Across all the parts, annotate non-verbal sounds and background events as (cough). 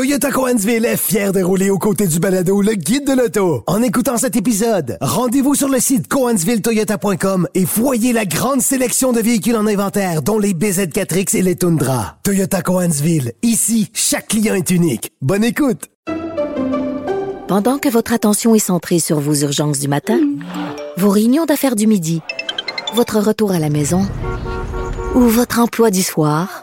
Toyota Coansville est fier de rouler aux côtés du balado Le Guide de l'auto. En écoutant cet épisode, rendez-vous sur le site coansvilletoyota.com et voyez la grande sélection de véhicules en inventaire, dont les BZ4X et les Tundra. Toyota Coansville, ici, chaque client est unique. Bonne écoute! Pendant que votre attention est centrée sur vos urgences du matin, vos réunions d'affaires du midi, votre retour à la maison ou votre emploi du soir,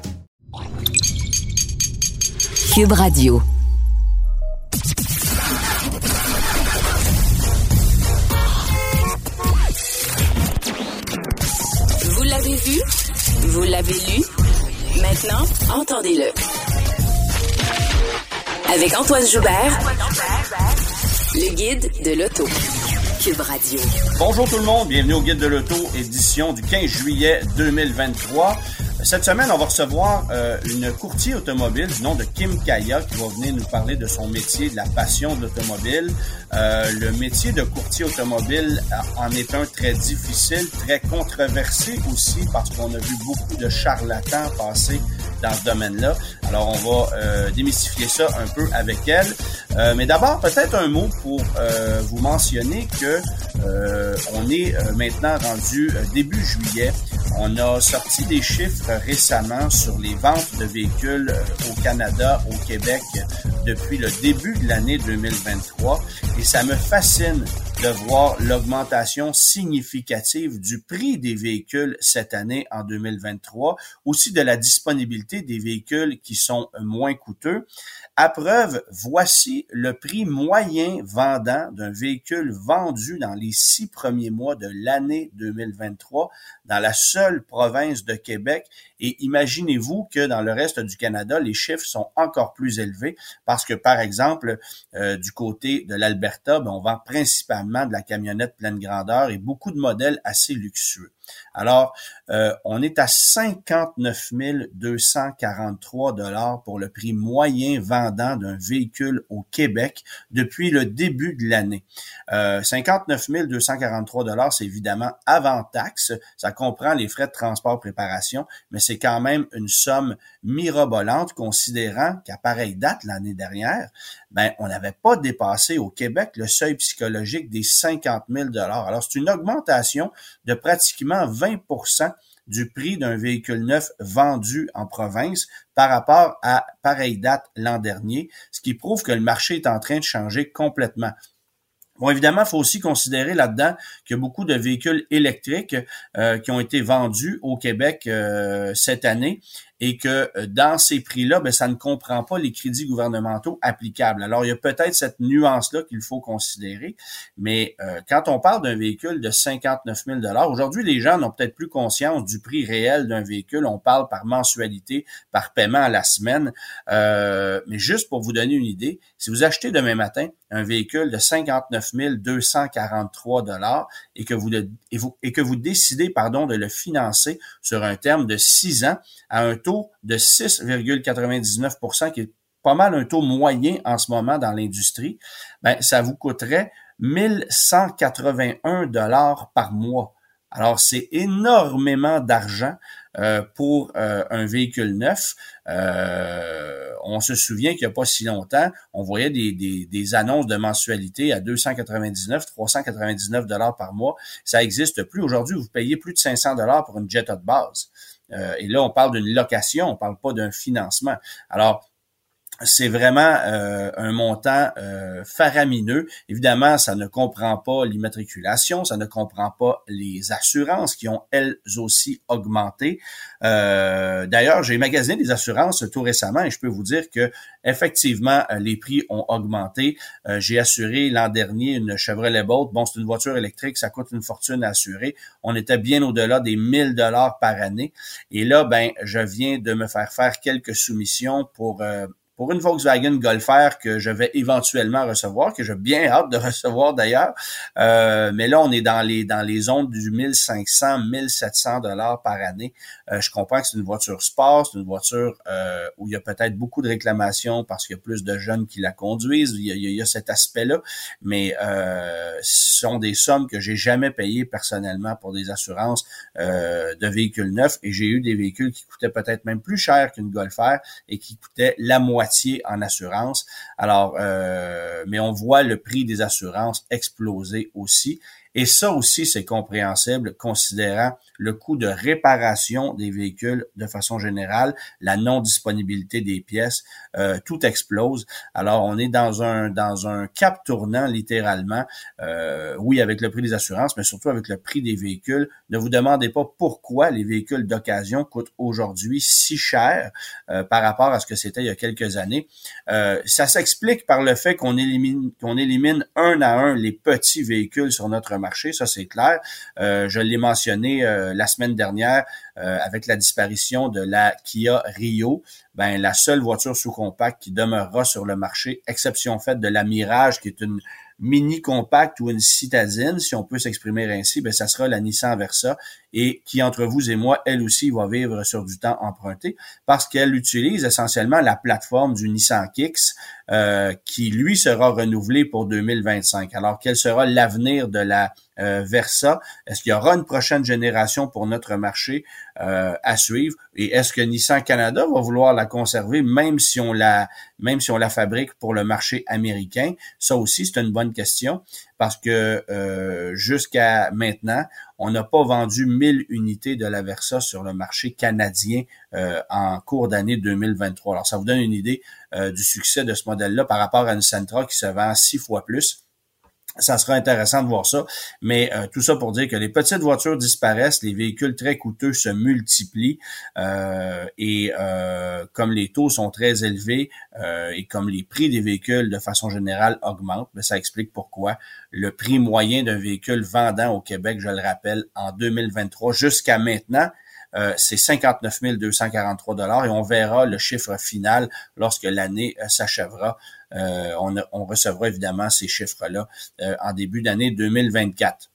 Vous l'avez vu? Vous l'avez lu? Maintenant, entendez-le. Avec Antoine Joubert, le guide de l'auto. Bonjour tout le monde, bienvenue au Guide de l'Auto, édition du 15 juillet 2023. Cette semaine, on va recevoir euh, une courtier automobile du nom de Kim Kaya qui va venir nous parler de son métier, de la passion de l'automobile. Euh, le métier de courtier automobile en est un très difficile, très controversé aussi parce qu'on a vu beaucoup de charlatans passer dans ce domaine-là. Alors, on va euh, démystifier ça un peu avec elle. Mais d'abord, peut-être un mot pour vous mentionner que on est maintenant rendu début juillet. On a sorti des chiffres récemment sur les ventes de véhicules au Canada, au Québec, depuis le début de l'année 2023. Et ça me fascine de voir l'augmentation significative du prix des véhicules cette année en 2023, aussi de la disponibilité des véhicules qui sont moins coûteux. À preuve, voici le prix moyen vendant d'un véhicule vendu dans les six premiers mois de l'année 2023 dans la seule province de Québec. Et imaginez-vous que dans le reste du Canada, les chiffres sont encore plus élevés parce que, par exemple, euh, du côté de l'Alberta, ben, on vend principalement de la camionnette pleine grandeur et beaucoup de modèles assez luxueux. Alors, euh, on est à 59 243 dollars pour le prix moyen vendant d'un véhicule au Québec depuis le début de l'année. Euh, 59 243 dollars, c'est évidemment avant taxe. Ça comprend les frais de transport préparation, mais c'est quand même une somme mirobolante considérant qu'à pareille date l'année dernière, ben on n'avait pas dépassé au Québec le seuil psychologique des 50 000 dollars. Alors c'est une augmentation de pratiquement 20% du prix d'un véhicule neuf vendu en province par rapport à pareille date l'an dernier, ce qui prouve que le marché est en train de changer complètement. Bon, évidemment, il faut aussi considérer là-dedans qu'il y a beaucoup de véhicules électriques euh, qui ont été vendus au Québec euh, cette année et que euh, dans ces prix-là, ben, ça ne comprend pas les crédits gouvernementaux applicables. Alors, il y a peut-être cette nuance-là qu'il faut considérer, mais euh, quand on parle d'un véhicule de 59 000 aujourd'hui, les gens n'ont peut-être plus conscience du prix réel d'un véhicule. On parle par mensualité, par paiement à la semaine. Euh, mais juste pour vous donner une idée, si vous achetez demain matin un véhicule de 59 243 dollars et que vous, et vous et que vous décidez pardon de le financer sur un terme de six ans à un taux de 6,99% qui est pas mal un taux moyen en ce moment dans l'industrie, ben, ça vous coûterait 1181 dollars par mois. Alors, c'est énormément d'argent euh, pour euh, un véhicule neuf. Euh, on se souvient qu'il n'y a pas si longtemps, on voyait des, annonces de mensualité à 299, 399 dollars par mois. Ça n'existe plus. Aujourd'hui, vous payez plus de 500 dollars pour une Jetta de base. Euh, et là, on parle d'une location, on parle pas d'un financement. Alors, c'est vraiment euh, un montant euh, faramineux. Évidemment, ça ne comprend pas l'immatriculation, ça ne comprend pas les assurances qui ont elles aussi augmenté. Euh, d'ailleurs, j'ai magasiné des assurances tout récemment et je peux vous dire que effectivement, les prix ont augmenté. j'ai assuré l'an dernier une Chevrolet Bolt. Bon, c'est une voiture électrique, ça coûte une fortune à assurer. On était bien au-delà des 1000 dollars par année. Et là, ben, je viens de me faire faire quelques soumissions pour pour une Volkswagen Golf que je vais éventuellement recevoir, que j'ai bien hâte de (laughs) recevoir d'ailleurs. Euh, mais là, on est dans les dans les zones du 1500, 1700 dollars par année. Euh, je comprends que c'est une voiture sport, c'est une voiture euh, où il y a peut-être beaucoup de réclamations parce qu'il y a plus de jeunes qui la conduisent. Il y a, il y a cet aspect-là, mais ce sont des sommes que j'ai jamais payées personnellement pour des assurances de véhicules neufs et j'ai eu des véhicules qui coûtaient peut-être même plus cher qu'une Golf et qui coûtaient la moitié en assurance. Alors, euh, mais on voit le prix des assurances exploser aussi. Et ça aussi, c'est compréhensible considérant le coût de réparation des véhicules de façon générale, la non-disponibilité des pièces, euh, tout explose. Alors, on est dans un dans un cap tournant littéralement. Euh, oui, avec le prix des assurances, mais surtout avec le prix des véhicules. Ne vous demandez pas pourquoi les véhicules d'occasion coûtent aujourd'hui si cher euh, par rapport à ce que c'était il y a quelques années. ça s'explique par le fait qu'on élimine qu'on élimine un à un les petits véhicules sur notre marché, ça c'est clair. je l'ai mentionné euh, la semaine dernière euh, avec la disparition de la Kia Rio. Ben la seule voiture sous compact qui demeurera sur le marché, exception faite de la Mirage, qui est une mini compact ou une citadine, si on peut s'exprimer ainsi, ben ça sera la Nissan Versa et qui entre vous et moi, elle aussi va vivre sur du temps emprunté parce qu'elle utilise essentiellement la plateforme du Nissan Kicks euh, qui lui sera renouvelé pour 2025. Alors quel sera l'avenir de la euh, Versa Est-ce qu'il y aura une prochaine génération pour notre marché euh, à suivre? Et est-ce que Nissan Canada va vouloir la conserver même si on la même si on la fabrique pour le marché américain? Ça aussi c'est une bonne question parce que euh, jusqu'à maintenant, on n'a pas vendu 1000 unités de la Versa sur le marché canadien en cours d'année 2023. Alors, ça vous donne une idée du succès de ce modèle-là par rapport à une Sentra qui se vend six fois plus ça sera intéressant de voir ça. Mais euh, tout ça pour dire que les petites voitures disparaissent, les véhicules très coûteux se multiplient euh, et euh, comme les taux sont très élevés et comme les prix des véhicules de façon générale augmentent, ben, ça explique pourquoi le prix moyen d'un véhicule vendant au Québec, je le rappelle, en 2023 jusqu'à maintenant, c'est 59 243 dollars et on verra le chiffre final lorsque l'année s'achèvera euh, on, recevra évidemment ces chiffres-là euh, en début d'année 2024.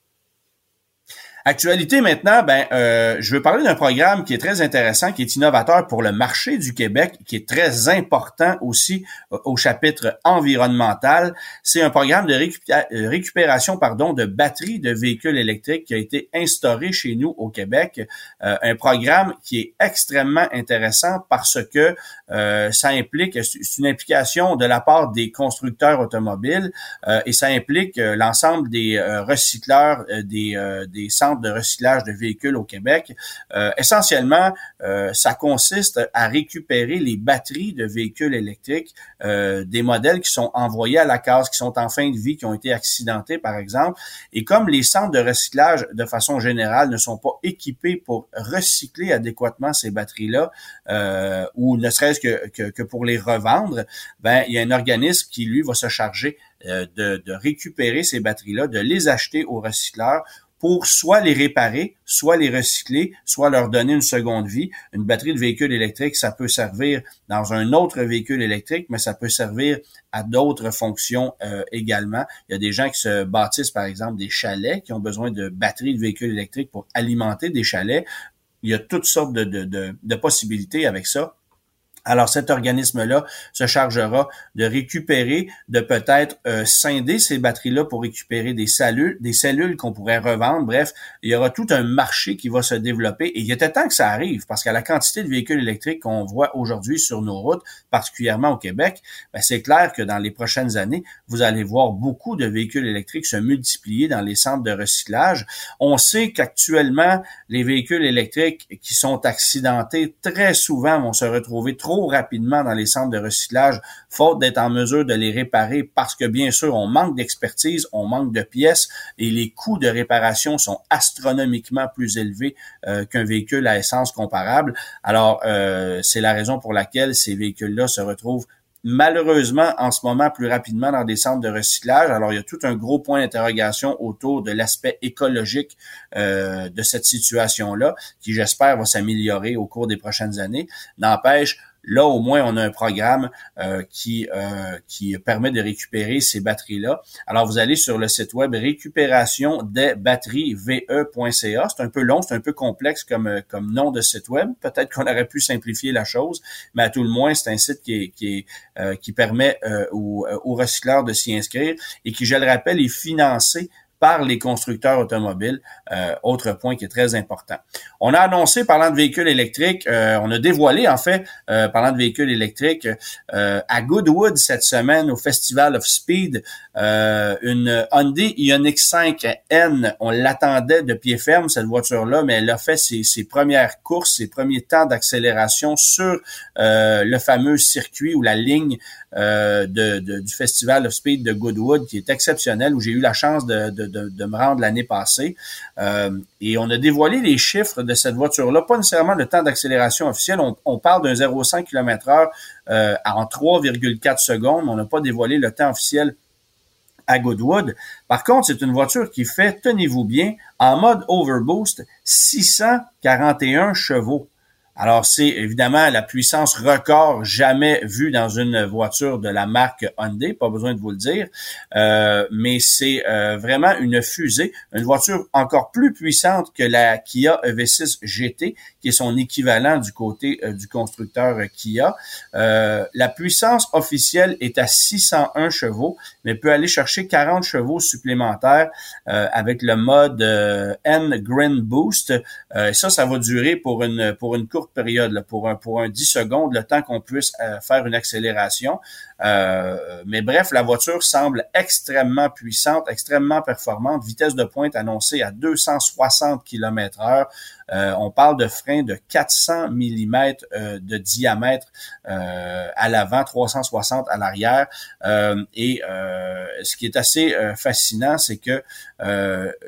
Actualité maintenant, ben, euh, je veux parler d'un programme qui est très intéressant, qui est innovateur pour le marché du Québec, qui est très important aussi euh, au chapitre environnemental. C'est un programme de euh, récupération pardon, de batteries de véhicules électriques qui a été instauré chez nous au Québec. un programme qui est extrêmement intéressant parce que ça implique, c'est une implication de la part des constructeurs automobiles et ça implique l'ensemble des recycleurs, des, des centres de recyclage de véhicules au Québec. Euh, essentiellement, euh, ça consiste à récupérer les batteries de véhicules électriques, euh, des modèles qui sont envoyés à la case, qui sont en fin de vie, qui ont été accidentés, par exemple. Et comme les centres de recyclage, de façon générale, ne sont pas équipés pour recycler adéquatement ces batteries-là, ou ne serait-ce que, que, pour les revendre, ben il y a un organisme qui, lui, va se charger de, de récupérer ces batteries-là, de les acheter aux recycleurs pour soit les réparer, soit les recycler, soit leur donner une seconde vie. Une batterie de véhicule électrique, ça peut servir dans un autre véhicule électrique, mais ça peut servir à d'autres fonctions euh, également. Il y a des gens qui se bâtissent, par exemple, des chalets, qui ont besoin de batteries de véhicules électriques pour alimenter des chalets. Il y a toutes sortes de, de, de possibilités avec ça. Alors cet organisme-là se chargera de récupérer, de peut-être euh, scinder ces batteries-là pour récupérer des cellules, des cellules qu'on pourrait revendre. Bref, il y aura tout un marché qui va se développer. Et il était temps que ça arrive, parce qu'à la quantité de véhicules électriques qu'on voit aujourd'hui sur nos routes, particulièrement au Québec, ben, c'est clair que dans les prochaines années, vous allez voir beaucoup de véhicules électriques se multiplier dans les centres de recyclage. On sait qu'actuellement, les véhicules électriques qui sont accidentés très souvent vont se retrouver trop rapidement dans les centres de recyclage, faute d'être en mesure de les réparer parce que bien sûr, on manque d'expertise, on manque de pièces et les coûts de réparation sont astronomiquement plus élevés euh, qu'un véhicule à essence comparable. Alors, euh, c'est la raison pour laquelle ces véhicules-là se retrouvent malheureusement en ce moment plus rapidement dans des centres de recyclage. Alors, il y a tout un gros point d'interrogation autour de l'aspect écologique euh, de cette situation-là, qui j'espère va s'améliorer au cours des prochaines années. N'empêche, Là, au moins, on a un programme qui, qui permet de récupérer ces batteries-là. Alors, vous allez sur le site web récupération des batteries ve.ca. C'est un peu long, c'est un peu complexe comme, comme nom de site web. Peut-être qu'on aurait pu simplifier la chose, mais à tout le moins, c'est un site qui, qui permet aux, aux recycleurs de s'y inscrire et qui, je le rappelle, est financé par les constructeurs automobiles. Euh, autre point qui est très important. On a annoncé, parlant de véhicules électriques, euh, on a dévoilé en fait, euh, parlant de véhicules électriques, à Goodwood cette semaine au Festival of Speed, une Hyundai Ioniq 5N. On l'attendait de pied ferme cette voiture-là, mais elle a fait ses, ses premières courses, ses premiers temps d'accélération sur le fameux circuit ou la ligne de, du Festival of Speed de Goodwood, qui est exceptionnel, où j'ai eu la chance de de, me rendre l'année passée. Euh, et on a dévoilé les chiffres de cette voiture-là, pas nécessairement le temps d'accélération officiel. On, parle d'un 0,5 km/h euh, en 3,4 secondes. On n'a pas dévoilé le temps officiel à Goodwood. Par contre, c'est une voiture qui fait, tenez-vous bien, en mode overboost, 641 chevaux. Alors, c'est évidemment la puissance record jamais vue dans une voiture de la marque Hyundai, pas besoin de vous le dire, euh, mais c'est euh, vraiment une fusée, une voiture encore plus puissante que la Kia EV6 GT, qui est son équivalent du côté euh, du constructeur Kia. la puissance officielle est à 601 chevaux, mais peut aller chercher 40 chevaux supplémentaires avec le mode N Green Boost. ça, ça va durer pour une pour une courte période, pour, un, pour un 10 secondes, le temps qu'on puisse euh, faire une accélération. Euh, mais bref, la voiture semble extrêmement puissante, extrêmement performante. Vitesse de pointe annoncée à 260 km heure. Euh, on parle de freins de 400 mm de diamètre à l'avant, 360 à l'arrière. et ce qui est assez fascinant, c'est que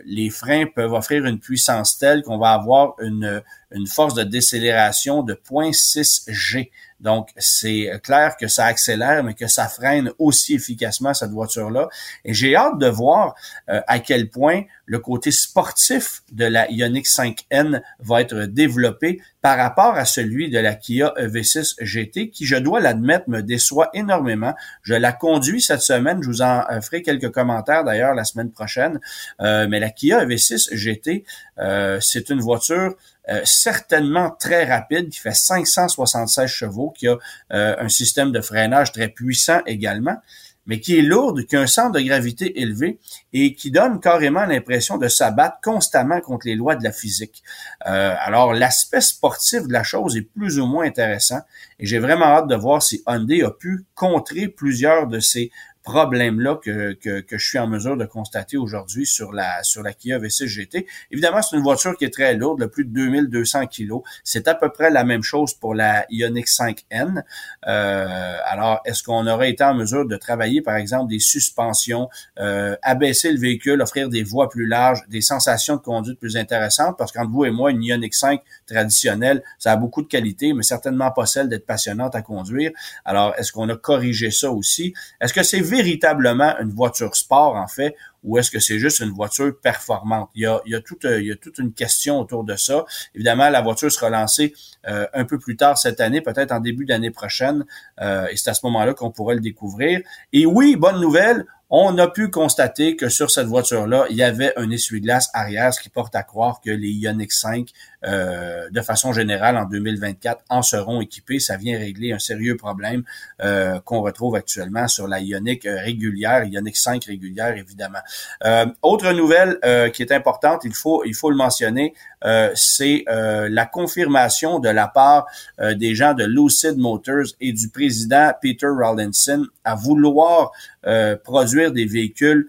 les freins peuvent offrir une puissance telle qu'on va avoir une, une force de décélération de 0.6 G. Donc, c'est clair que ça accélère, mais que ça freine aussi efficacement cette voiture-là. Et j'ai hâte de voir euh, à quel point le côté sportif de la Ioniq 5N va être développé par rapport à celui de la Kia EV6 GT, qui, je dois l'admettre, me déçoit énormément. Je la conduis cette semaine. Je vous en euh, ferai quelques commentaires d'ailleurs la semaine prochaine. Euh, mais la Kia EV6 GT, c'est une voiture euh, certainement très rapide, qui fait 576 chevaux, qui a euh, un système de freinage très puissant également, mais qui est lourde, qui a un centre de gravité élevé et qui donne carrément l'impression de s'abattre constamment contre les lois de la physique. Euh, alors, l'aspect sportif de la chose est plus ou moins intéressant et j'ai vraiment hâte de voir si Hyundai a pu contrer plusieurs de ces problème-là que, que, que, je suis en mesure de constater aujourd'hui sur la sur la Kia V6 GT. Évidemment, c'est une voiture qui est très lourde, de plus de 2200 kilos. C'est à peu près la même chose pour la Ioniq 5N. Euh, alors, est-ce qu'on aurait été en mesure de travailler, par exemple, des suspensions, euh, abaisser le véhicule, offrir des voies plus larges, des sensations de conduite plus intéressantes? Parce qu'entre vous et moi, une Ioniq 5 traditionnelle, ça a beaucoup de qualités, mais certainement pas celle d'être passionnante à conduire. Alors, est-ce qu'on a corrigé ça aussi? Est-ce que c'est véritablement une voiture sport, en fait, ou est-ce que c'est juste une voiture performante? Il y a, il toute, il y a toute une question autour de ça. Évidemment, la voiture sera lancée euh, un peu plus tard cette année, peut-être en début d'année prochaine, euh, et c'est à ce moment-là qu'on pourrait le découvrir. Et oui, bonne nouvelle, on a pu constater que sur cette voiture-là, il y avait un essuie-glace arrière, ce qui porte à croire que les Ioniq 5, euh, de façon générale, en 2024, en seront équipés. Ça vient régler un sérieux problème euh, qu'on retrouve actuellement sur la Ioniq euh, régulière, Ioniq 5 régulière, évidemment. autre nouvelle qui est importante, il faut, il faut le mentionner, c'est la confirmation de la part des gens de Lucid Motors et du président Peter Rawlinson à vouloir produire des véhicules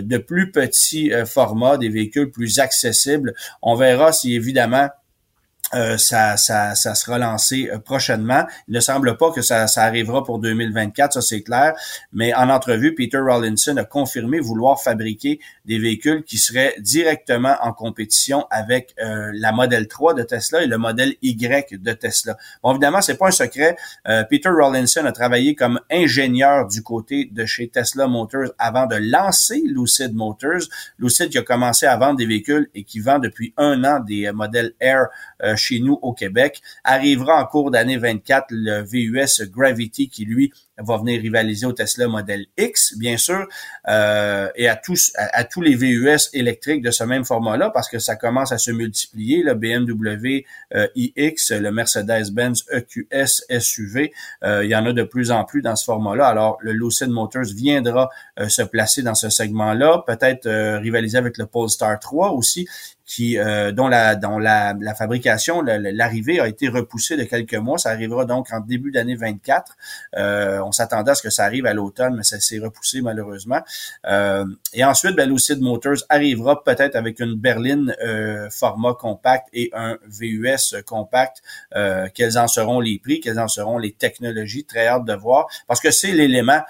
de plus petit euh, format, des véhicules plus accessibles. On verra si évidemment euh, ça, ça, ça sera lancé euh, prochainement. Il ne semble pas que ça, ça arrivera pour 2024, ça c'est clair. Mais en entrevue, Peter Rawlinson a confirmé vouloir fabriquer des véhicules qui seraient directement en compétition avec euh, la modèle 3 de Tesla et le modèle Y de Tesla. Bon, évidemment, c'est pas un secret. Peter Rawlinson a travaillé comme ingénieur du côté de chez Tesla Motors avant de lancer Lucid Motors. Lucid qui a commencé à vendre des véhicules et qui vend depuis un an des modèles Air chez nous au Québec. Arrivera en cours d'année 24 le VUS Gravity qui, lui, va venir rivaliser au Tesla Model X, bien sûr, euh, et à tous à, tous les VUS électriques de ce même format-là, parce que ça commence à se multiplier. Le BMW euh, iX, le Mercedes-Benz EQS SUV, euh, il y en a de plus en plus dans ce format-là. Alors, le Lucid Motors viendra euh, se placer dans ce segment-là, peut-être rivaliser avec le Polestar 3 aussi qui euh, dont la dont la, la fabrication, l'arrivée a été repoussée de quelques mois. Ça arrivera donc en début d'année 24. Euh, on s'attendait à ce que ça arrive à l'automne, mais ça s'est repoussé malheureusement. Euh, et ensuite, ben, Lucid Motors arrivera peut-être avec une berline euh, format compact et un VUS compact. Euh, quels en seront les prix, quelles en seront les technologies? Très hâte de voir, parce que c'est l'élément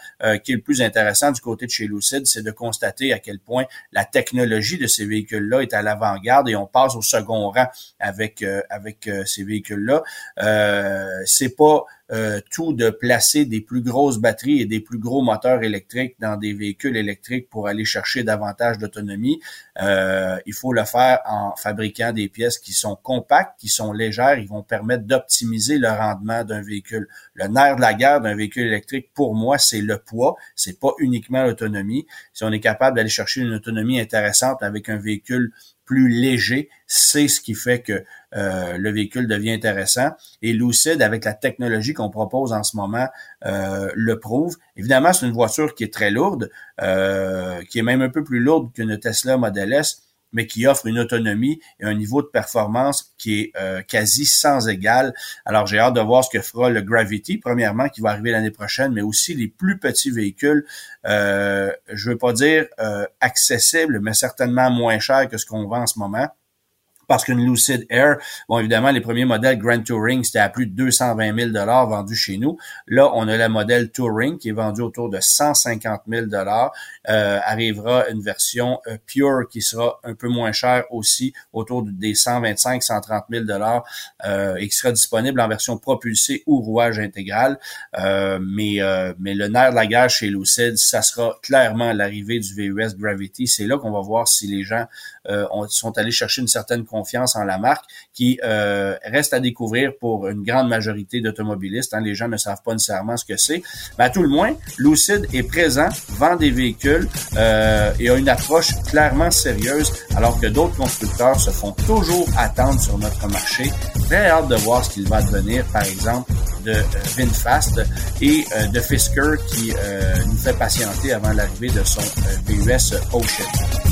qui est le plus intéressant du côté de chez Lucid, c'est de constater à quel point la technologie de ces véhicules-là est à l'avant-garde et on passe au second rang avec euh, avec euh, ces véhicules-là. Euh, c'est pas euh, tout de placer des plus grosses batteries et des plus gros moteurs électriques dans des véhicules électriques pour aller chercher davantage d'autonomie. Euh, il faut le faire en fabriquant des pièces qui sont compactes, qui sont légères, ils vont permettre d'optimiser le rendement d'un véhicule. Le nerf de la guerre d'un véhicule électrique, pour moi, c'est le poids, c'est pas uniquement l'autonomie. Si on est capable d'aller chercher une autonomie intéressante avec un véhicule plus léger, c'est ce qui fait que euh, le véhicule devient intéressant. Et Lucid, avec la technologie qu'on propose en ce moment, euh, le prouve. Évidemment, c'est une voiture qui est très lourde, euh, qui est même un peu plus lourde qu'une Tesla Model S, mais qui offre une autonomie et un niveau de performance qui est quasi sans égal. Alors, j'ai hâte de voir ce que fera le Gravity, premièrement, qui va arriver l'année prochaine, mais aussi les plus petits véhicules, je veux pas dire accessibles, mais certainement moins chers que ce qu'on vend en ce moment parce qu'une Lucid Air, bon, évidemment, les premiers modèles Grand Touring, c'était à plus de 220 000 vendus chez nous. Là, on a le modèle Touring qui est vendu autour de 150 000 euh, Arrivera une version euh, Pure qui sera un peu moins chère aussi, autour des 125 130 000 euh, et qui sera disponible en version propulsée ou rouage intégral. Euh, mais, euh, mais le nerf de la guerre chez Lucid, ça sera clairement l'arrivée du VUS Gravity. C'est là qu'on va voir si les gens sont allés chercher une certaine en la marque qui euh, reste à découvrir pour une grande majorité d'automobilistes. Hein. Les gens ne savent pas nécessairement ce que c'est. Mais à tout le moins, Lucid est présent, vend des véhicules euh, et a une approche clairement sérieuse, alors que d'autres constructeurs se font toujours attendre sur notre marché. Très hâte de voir ce qu'il va devenir, par exemple, de euh, VinFast et euh, de Fisker qui euh, nous fait patienter avant l'arrivée de son VUS Ocean.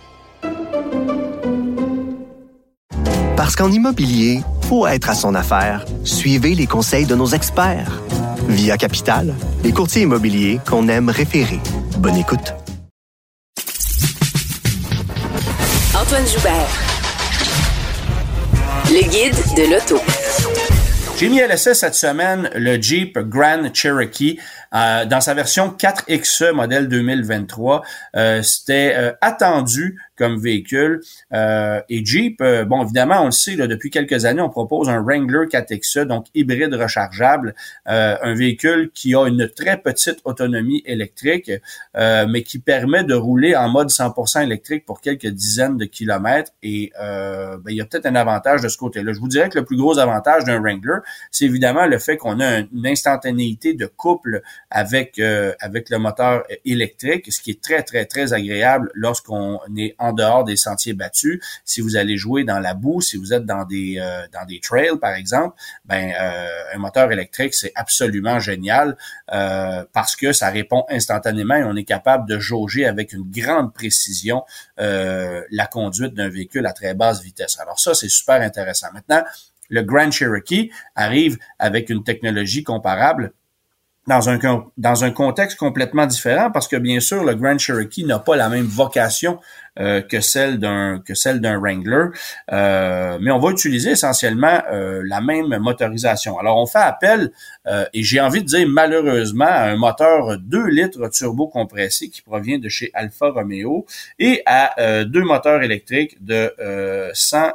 Parce qu'en immobilier, pour être à son affaire, suivez les conseils de nos experts. Via Capital, les courtiers immobiliers qu'on aime référer. Bonne écoute. Antoine Joubert. Le guide de l'auto. J'ai mis à l'essai cette semaine le Jeep Grand Cherokee euh, dans sa version 4XE modèle 2023. Euh, C'était euh, attendu comme véhicule. Euh, et Jeep, euh, bon, évidemment, on le sait, là, depuis quelques années, on propose un Wrangler 4XE, donc hybride rechargeable, un véhicule qui a une très petite autonomie électrique, mais qui permet de rouler en mode 100% électrique pour quelques dizaines de kilomètres. Et ben, il y a peut-être un avantage de ce côté-là. Je vous dirais que le plus gros avantage d'un Wrangler, c'est évidemment le fait qu'on a une instantanéité de couple avec avec le moteur électrique, ce qui est très très très agréable lorsqu'on est en dehors des sentiers battus. Si vous allez jouer dans la boue, si vous êtes dans des euh, dans des trails par exemple, ben euh, un moteur électrique c'est absolument génial euh, parce que ça répond instantanément et on est capable de jauger avec une grande précision la conduite d'un véhicule à très basse vitesse. Alors ça c'est super intéressant. Maintenant le Grand Cherokee arrive avec une technologie comparable dans un, dans un contexte complètement différent parce que bien sûr, le Grand Cherokee n'a pas la même vocation euh, que celle d'un que celle d'un Wrangler, euh, mais on va utiliser essentiellement euh, la même motorisation. Alors on fait appel et j'ai envie de dire malheureusement à un moteur 2 litres turbo compressé qui provient de chez Alfa Romeo et à deux moteurs électriques de 100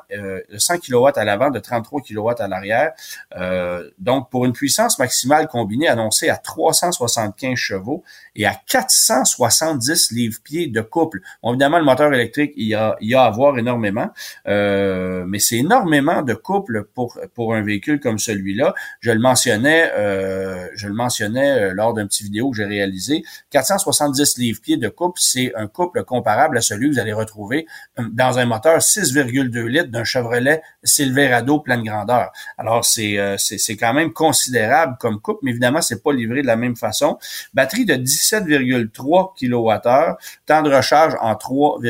100 kW à l'avant, de 33 kW à l'arrière. donc pour une puissance maximale combinée annoncée à 375 chevaux et à 470 livres-pieds de couple. Bon, évidemment, le moteur électrique, il y a, à voir énormément, euh, mais c'est énormément de couple pour, pour un véhicule comme celui-là. Je le mentionnais, euh, je le mentionnais euh, lors d'un petit vidéo que j'ai réalisé. 470 livres-pieds de couple, c'est un couple comparable à celui que vous allez retrouver dans un moteur 6,2 litres d'un Chevrolet Silverado pleine grandeur. Alors, c'est, c'est, quand même considérable comme couple, mais évidemment, c'est pas livré de la même façon. Batterie de 10 7,3 kWh, temps de recharge en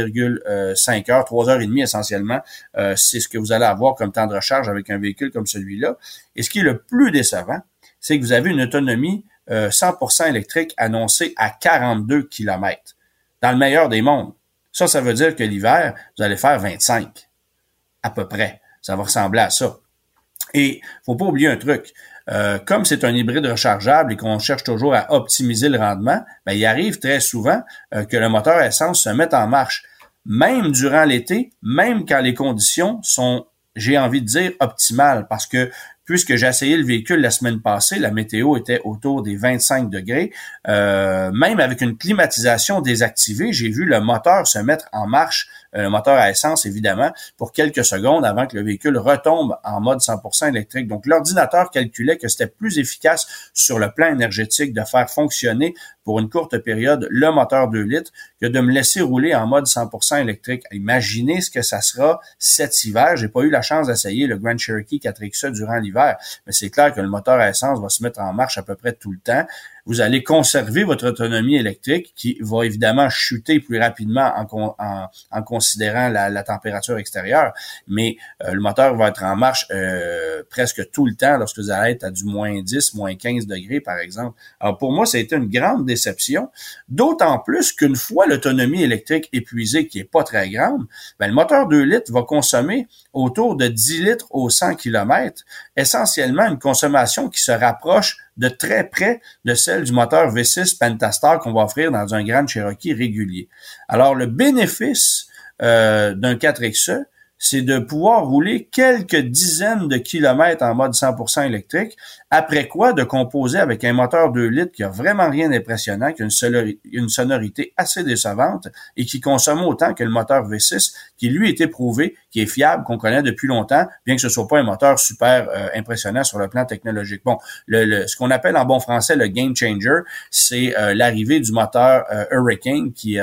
3,5 heures, 3 heures et demie essentiellement. Euh, c'est ce que vous allez avoir comme temps de recharge avec un véhicule comme celui-là. Et ce qui est le plus décevant, c'est que vous avez une autonomie 100% euh, électrique annoncée à 42 km. Dans le meilleur des mondes. Ça, ça veut dire que l'hiver, vous allez faire 25. À peu près. Ça va ressembler à ça. Et faut pas oublier un truc. Euh, comme c'est un hybride rechargeable et qu'on cherche toujours à optimiser le rendement, ben, il arrive très souvent que le moteur essence se mette en marche, même durant l'été, même quand les conditions sont, j'ai envie de dire, optimales, parce que puisque j'ai essayé le véhicule la semaine passée, la météo était autour des 25 degrés. Euh, même avec une climatisation désactivée, j'ai vu le moteur se mettre en marche, euh, le moteur à essence évidemment, pour quelques secondes avant que le véhicule retombe en mode 100% électrique. Donc l'ordinateur calculait que c'était plus efficace sur le plan énergétique de faire fonctionner pour une courte période le moteur 2 litres que de me laisser rouler en mode 100% électrique. Imaginez ce que ça sera cet hiver. J'ai pas eu la chance d'essayer le Grand Cherokee 4XE durant l'hiver, mais c'est clair que le moteur à essence va se mettre en marche à peu près tout le temps vous allez conserver votre autonomie électrique qui va évidemment chuter plus rapidement en, considérant la, température extérieure, mais euh, le moteur va être en marche euh, presque tout le temps lorsque vous allez être à du moins 10, moins 15 degrés, par exemple. Alors pour moi, ça a été une grande d'autant plus qu'une fois l'autonomie électrique épuisée, qui est pas très grande, ben, le moteur 2 litres va consommer autour de 10 litres au 100 km, essentiellement une consommation qui se rapproche de très près de celle du moteur V6 Pentastar qu'on va offrir dans un Grand Cherokee régulier. Alors, le bénéfice euh, d'un 4XE, c'est de pouvoir rouler quelques dizaines de kilomètres en mode 100% électrique, après quoi de composer avec un moteur 2 litres qui a vraiment rien d'impressionnant, qui a une sonorité assez décevante et qui consomme autant que le moteur V6, qui lui est éprouvé, qui est fiable, qu'on connaît depuis longtemps, bien que ce soit pas un moteur super euh, impressionnant sur le plan technologique. Bon, le, ce qu'on appelle en bon français le game changer, c'est euh, l'arrivée du moteur euh, Hurricane qui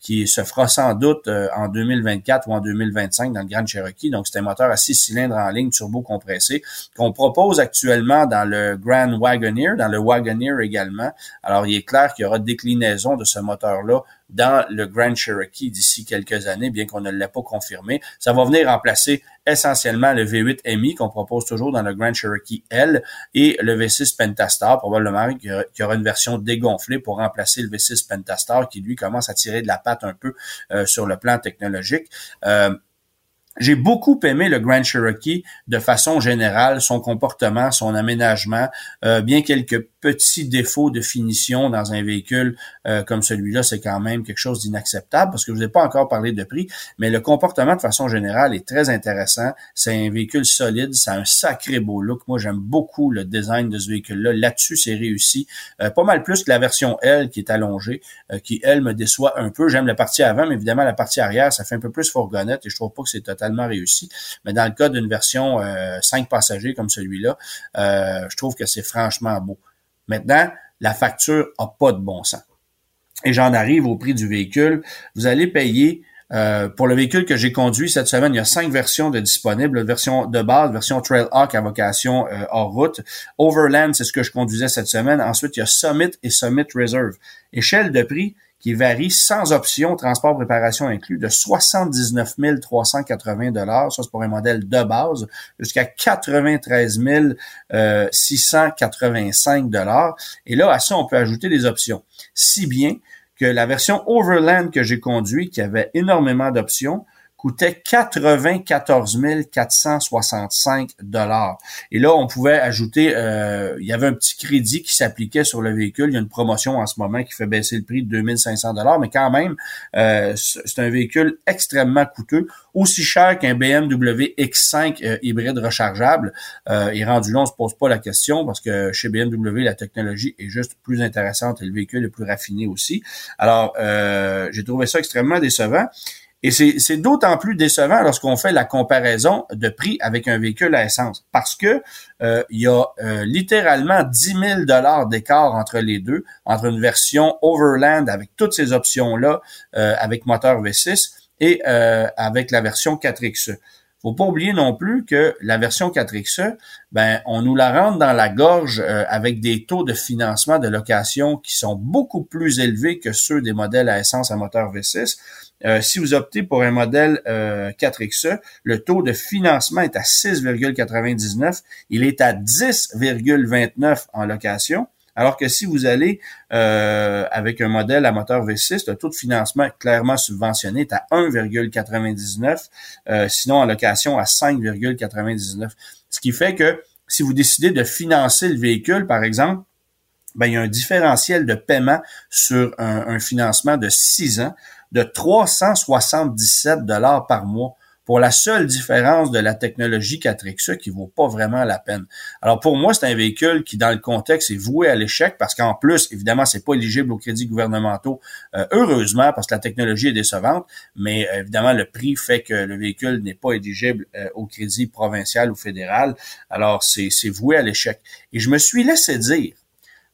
qui se fera sans doute euh, en 2024 ou en 2025 dans le Grand Cherokee. Donc, c'est un moteur à six cylindres en ligne turbo compressé qu'on propose actuellement dans le Grand Wagoneer, dans le Wagoneer également. Alors, il est clair qu'il y aura déclinaison de ce moteur-là dans le Grand Cherokee d'ici quelques années, bien qu'on ne l'ait pas confirmé. Ça va venir remplacer essentiellement le V8 MI qu'on propose toujours dans le Grand Cherokee L et le V6 Pentastar, probablement qu'il y aura une version dégonflée pour remplacer le V6 Pentastar qui lui commence à tirer de la patte un peu euh, sur le plan technologique. Euh, j'ai beaucoup aimé le Grand Cherokee de façon générale, son comportement, son aménagement, euh, bien quelques petits défauts de finition dans un véhicule euh, comme celui-là, c'est quand même quelque chose d'inacceptable parce que je vous ai pas encore parlé de prix, mais le comportement de façon générale est très intéressant. C'est un véhicule solide, a un sacré beau look. Moi, j'aime beaucoup le design de ce véhicule-là. Là-dessus, c'est réussi. Euh, pas mal plus que la version L qui est allongée, qui, elle, me déçoit un peu. J'aime la partie avant, mais évidemment, la partie arrière, ça fait un peu plus fourgonnette et je trouve pas que c'est totalement réussi. Mais dans le cas d'une version euh, 5 passagers comme celui-là, euh, je trouve que c'est franchement beau. Maintenant, la facture a pas de bon sens. Et j'en arrive au prix du véhicule. Vous allez payer euh, pour le véhicule que j'ai conduit cette semaine, il y a cinq versions de disponibles. version de base, version Trailhawk à vocation euh, hors route. Overland, c'est ce que je conduisais cette semaine. Ensuite, il y a Summit et Summit Reserve. Échelle de prix, qui varie sans option transport préparation inclus de 79 380 dollars, ça c'est pour un modèle de base, jusqu'à 93 685 dollars. Et là, à ça, on peut ajouter des options. Si bien que la version Overland que j'ai conduit, qui avait énormément d'options, coûtait 94 465 dollars. Et là, on pouvait ajouter, euh, il y avait un petit crédit qui s'appliquait sur le véhicule. Il y a une promotion en ce moment qui fait baisser le prix de 2500 dollars, mais quand même, euh, c'est un véhicule extrêmement coûteux, aussi cher qu'un BMW X5 euh, hybride rechargeable. et rendu là, on se pose pas la question parce que chez BMW, la technologie est juste plus intéressante et le véhicule est plus raffiné aussi. Alors, j'ai trouvé ça extrêmement décevant. Et c'est d'autant plus décevant lorsqu'on fait la comparaison de prix avec un véhicule à essence, parce que euh, il y a euh, littéralement 10 000 dollars d'écart entre les deux, entre une version Overland avec toutes ces options-là, euh, avec moteur V6, et avec la version 4XE. Faut pas oublier non plus que la version 4XE, ben, on nous la rentre dans la gorge avec des taux de financement de location qui sont beaucoup plus élevés que ceux des modèles à essence à moteur V6. Euh, si vous optez pour un modèle 4XE, euh, le taux de financement est à 6,99. Il est à 10,29 en location. Alors que si vous allez euh, avec un modèle à moteur V6, le taux de financement clairement subventionné est à 1,99, sinon en location à 5,99. Ce qui fait que si vous décidez de financer le véhicule, par exemple, ben, il y a un différentiel de paiement sur un, un financement de 6 ans de 377 dollars par mois pour la seule différence de la technologie 4XE qui vaut pas vraiment la peine. Alors pour moi, c'est un véhicule qui, dans le contexte, est voué à l'échec parce qu'en plus, évidemment, c'est pas éligible aux crédits gouvernementaux, euh, heureusement, parce que la technologie est décevante, mais euh, évidemment, le prix fait que le véhicule n'est pas éligible euh, au crédit provincial ou fédéral. Alors, c'est voué à l'échec. Et je me suis laissé dire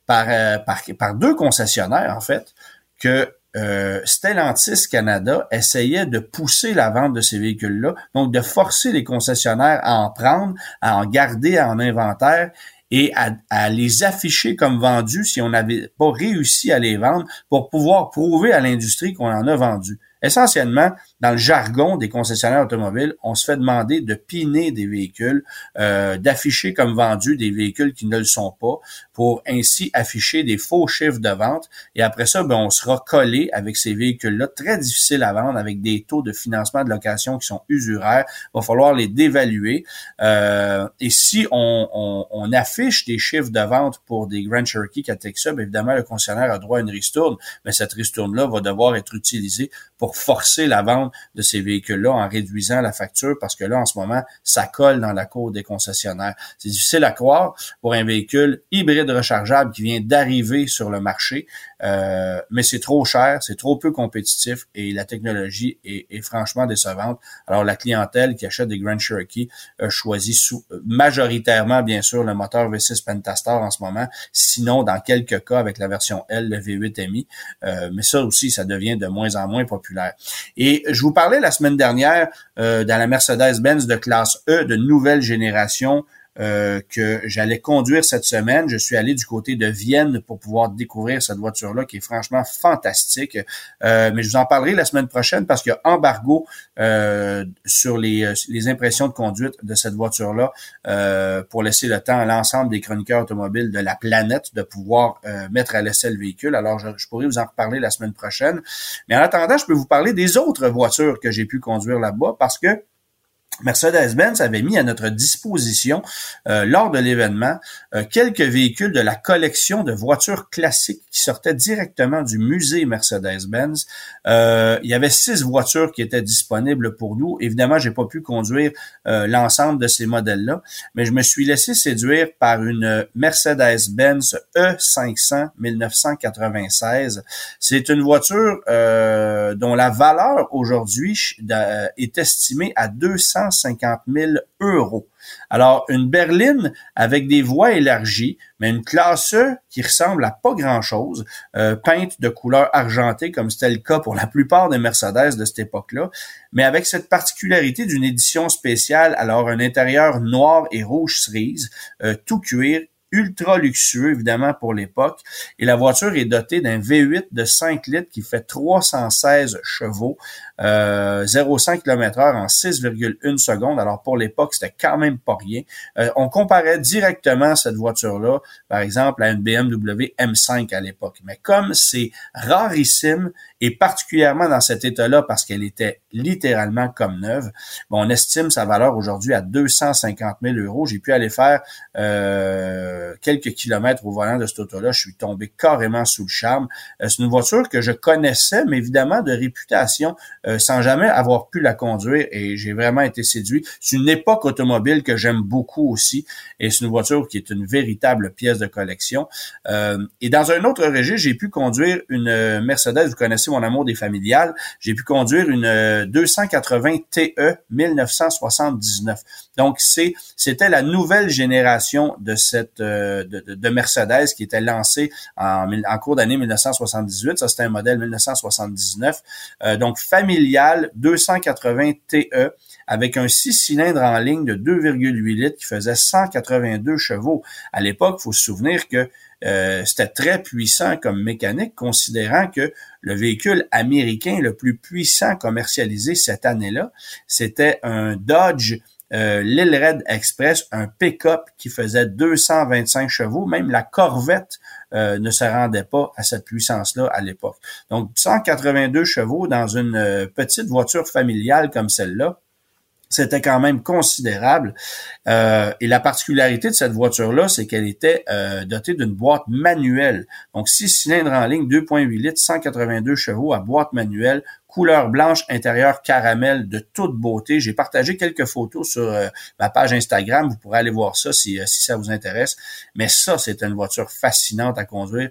par, par, par deux concessionnaires, en fait, que euh, Stellantis Canada essayait de pousser la vente de ces véhicules-là, donc de forcer les concessionnaires à en prendre, à en garder en inventaire et à, à, les afficher comme vendus si on n'avait pas réussi à les vendre pour pouvoir prouver à l'industrie qu'on en a vendu. Essentiellement, dans le jargon des concessionnaires automobiles, on se fait demander de piner des véhicules, euh, d'afficher comme vendus des véhicules qui ne le sont pas, pour ainsi afficher des faux chiffres de vente. Et après ça, ben, on sera collé avec ces véhicules-là, très difficiles à vendre, avec des taux de financement de location qui sont usuraires. Il va falloir les dévaluer. Euh, et si on, affiche des chiffres de vente pour des Grand Cherokee 4XE, bien évidemment, le concessionnaire a droit à une ristourne, mais cette ristourne-là va devoir être utilisée pour forcer la vente de ces véhicules-là en réduisant la facture parce que là, en ce moment, ça colle dans la cour des concessionnaires. C'est difficile à croire pour un véhicule hybride rechargeable qui vient d'arriver sur le marché, euh, mais c'est trop cher, c'est trop peu compétitif et la technologie est, franchement décevante. Alors, la clientèle qui achète des Grand Cherokee choisit sous, majoritairement, bien sûr, le moteur V6 Pentastar en ce moment, sinon, dans quelques cas, avec la version L, le V8 MI, euh, mais ça aussi, ça devient de moins en moins populaire. Et je vous parlais la semaine dernière euh, dans la Mercedes-Benz de classe E de nouvelle génération euh, que j'allais conduire cette semaine. Je suis allé du côté de Vienne pour pouvoir découvrir cette voiture-là qui est franchement fantastique. Euh, mais je vous en parlerai la semaine prochaine parce qu'il y a embargo euh, sur les, impressions de conduite de cette voiture-là pour laisser le temps à l'ensemble des chroniqueurs automobiles de la planète de pouvoir mettre à l'essai le véhicule. Alors, je, je, pourrais vous en reparler la semaine prochaine. Mais en attendant, je peux vous parler des autres voitures que j'ai pu conduire là-bas parce que Mercedes-Benz avait mis à notre disposition euh, lors de l'événement euh, quelques véhicules de la collection de voitures classiques qui sortaient directement du musée Mercedes-Benz. Euh, il y avait six voitures qui étaient disponibles pour nous. Évidemment, j'ai pas pu conduire l'ensemble de ces modèles-là, mais je me suis laissé séduire par une Mercedes-Benz E500 1996. C'est une voiture dont la valeur aujourd'hui est estimée à 200 150 000 euros. Alors, une berline avec des voies élargies, mais une classe E qui ressemble à pas grand-chose, euh, peinte de couleur argentée comme c'était le cas pour la plupart des Mercedes de cette époque-là, mais avec cette particularité d'une édition spéciale, alors un intérieur noir et rouge cerise, euh, tout cuir, ultra luxueux, évidemment, pour l'époque. Et la voiture est dotée d'un V8 de 5 litres qui fait 316 chevaux, euh, 0,5 km heure en 6,1 secondes. Alors, pour l'époque, c'était quand même pas rien. Euh, on comparait directement cette voiture-là, par exemple, à une BMW M5 à l'époque. Mais comme c'est rarissime, et particulièrement dans cet état-là parce qu'elle était littéralement comme neuve. On estime sa valeur aujourd'hui à 250 000 euros. J'ai pu aller faire euh, quelques kilomètres au volant de cette auto-là. Je suis tombé carrément sous le charme. Euh, c'est une voiture que je connaissais, mais évidemment de réputation, euh, sans jamais avoir pu la conduire et j'ai vraiment été séduit. C'est une époque automobile que j'aime beaucoup aussi et c'est une voiture qui est une véritable pièce de collection. et dans un autre régime, j'ai pu conduire une Mercedes, vous connaissez mon amour des familiales, j'ai pu conduire une 280 TE 1979. Donc c'est c'était la nouvelle génération de cette euh, de, Mercedes qui était lancée en, en cours d'année 1978. Ça c'était un modèle 1979. Euh, donc familial 280 TE avec un 6 cylindres en ligne de 2,8 litres qui faisait 182 chevaux. À l'époque, faut se souvenir que euh, c'était très puissant comme mécanique, considérant que le véhicule américain le plus puissant commercialisé cette année-là, c'était un Dodge euh, Red Express, un pick-up qui faisait 225 chevaux. Même la Corvette euh, ne se rendait pas à cette puissance-là à l'époque. Donc, 182 chevaux dans une euh, petite voiture familiale comme celle-là, c'était quand même considérable. Euh, et la particularité de cette voiture-là, c'est qu'elle était dotée d'une boîte manuelle. Donc, six cylindres en ligne, 2.8 litres, 182 chevaux à boîte manuelle, couleur blanche, intérieur caramel de toute beauté. J'ai partagé quelques photos sur euh, ma page Instagram. Vous pourrez aller voir ça si, si ça vous intéresse. Mais ça, c'est une voiture fascinante à conduire.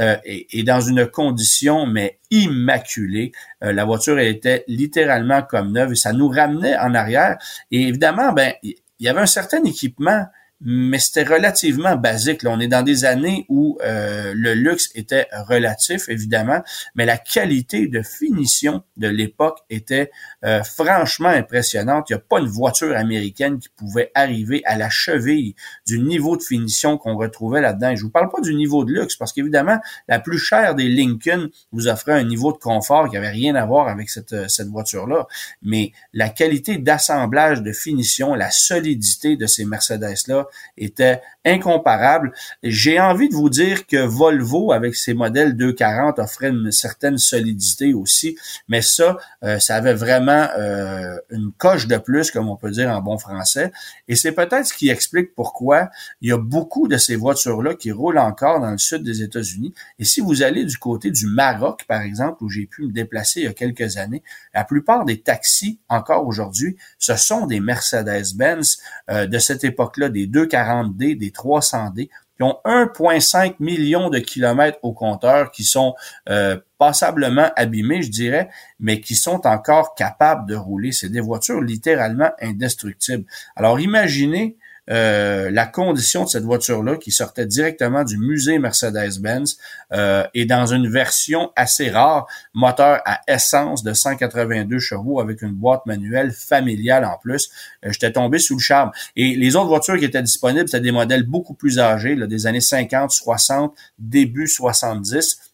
Euh, et, dans une condition mais immaculée. Euh, la voiture était littéralement comme neuve et ça nous ramenait en arrière. Et évidemment, ben il y avait un certain équipement mais c'était relativement basique. Là, on est dans des années où euh, le luxe était relatif, évidemment, mais la qualité de finition de l'époque était euh, franchement impressionnante. Il n'y a pas une voiture américaine qui pouvait arriver à la cheville du niveau de finition qu'on retrouvait là-dedans. je vous parle pas du niveau de luxe, parce qu'évidemment, la plus chère des Lincoln vous offrait un niveau de confort qui avait rien à voir avec cette, euh, cette voiture-là. Mais la qualité d'assemblage, de finition, la solidité de ces Mercedes-là, était incomparable. J'ai envie de vous dire que Volvo, avec ses modèles 240, offrait une certaine solidité aussi, mais ça, euh, ça avait vraiment euh, une coche de plus, comme on peut dire en bon français. Et c'est peut-être ce qui explique pourquoi il y a beaucoup de ces voitures-là qui roulent encore dans le sud des États-Unis. Et si vous allez du côté du Maroc, par exemple, où j'ai pu me déplacer il y a quelques années, la plupart des taxis, encore aujourd'hui, ce sont des Mercedes-Benz euh, de cette époque-là, des 240D, des 300D, qui ont 1,5 million de kilomètres au compteur, qui sont euh, passablement abîmés, je dirais, mais qui sont encore capables de rouler. C'est des voitures littéralement indestructibles. Alors imaginez euh, la condition de cette voiture-là qui sortait directement du musée Mercedes-Benz euh, et dans une version assez rare, moteur à essence de 182 chevaux avec une boîte manuelle familiale en plus. Euh, J'étais tombé sous le charme. Et les autres voitures qui étaient disponibles, c'était des modèles beaucoup plus âgés, des années 50, 60, début 70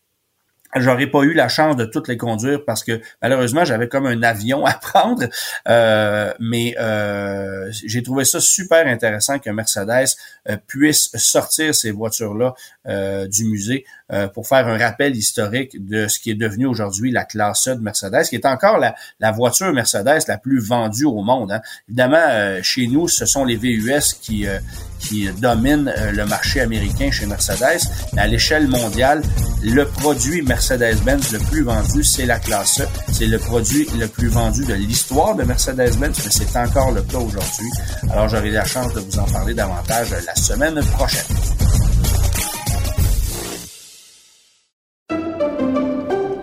J'aurais pas eu la chance de toutes les conduire parce que malheureusement j'avais comme un avion (laughs) à prendre, euh, mais euh, j'ai trouvé ça super intéressant que Mercedes euh, puisse sortir ces voitures-là du musée pour faire un rappel historique de ce qui est devenu aujourd'hui la classe E de Mercedes, qui est encore la, la voiture Mercedes la plus vendue au monde. Hein. Évidemment, chez nous, ce sont les VUS qui qui dominent le marché américain chez Mercedes, à l'échelle mondiale, le produit Mercedes Mercedes-Benz le plus vendu, c'est la classe. C'est le produit le plus vendu de l'histoire de Mercedes-Benz, mais c'est encore le cas aujourd'hui. Alors j'aurai la chance de vous en parler davantage la semaine prochaine.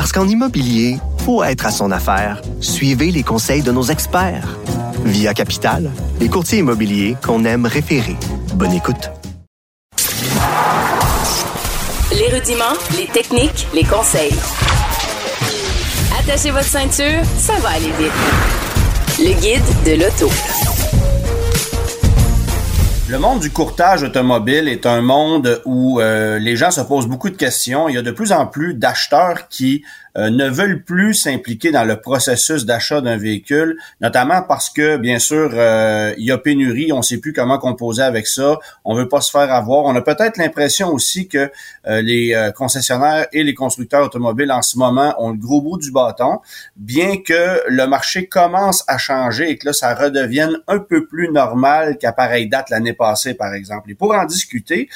Parce qu'en immobilier, faut être à son affaire. Suivez les conseils de nos experts. Via Capital, les courtiers immobiliers qu'on aime référer. Bonne écoute. Les rudiments, les techniques, les conseils. Attachez votre ceinture, ça va aller vite. Le guide de l'auto. Le monde du courtage automobile est un monde où euh, les gens se posent beaucoup de questions. Il y a de plus en plus d'acheteurs qui euh, ne veulent plus s'impliquer dans le processus d'achat d'un véhicule, notamment parce que, bien sûr, euh, il y a pénurie, on ne sait plus comment composer avec ça, on veut pas se faire avoir. On a peut-être l'impression aussi que euh, les concessionnaires et les constructeurs automobiles en ce moment ont le gros bout du bâton, bien que le marché commence à changer et que là, ça redevienne un peu plus normal qu'à pareille date l'année passée, par exemple. Et pour en discuter,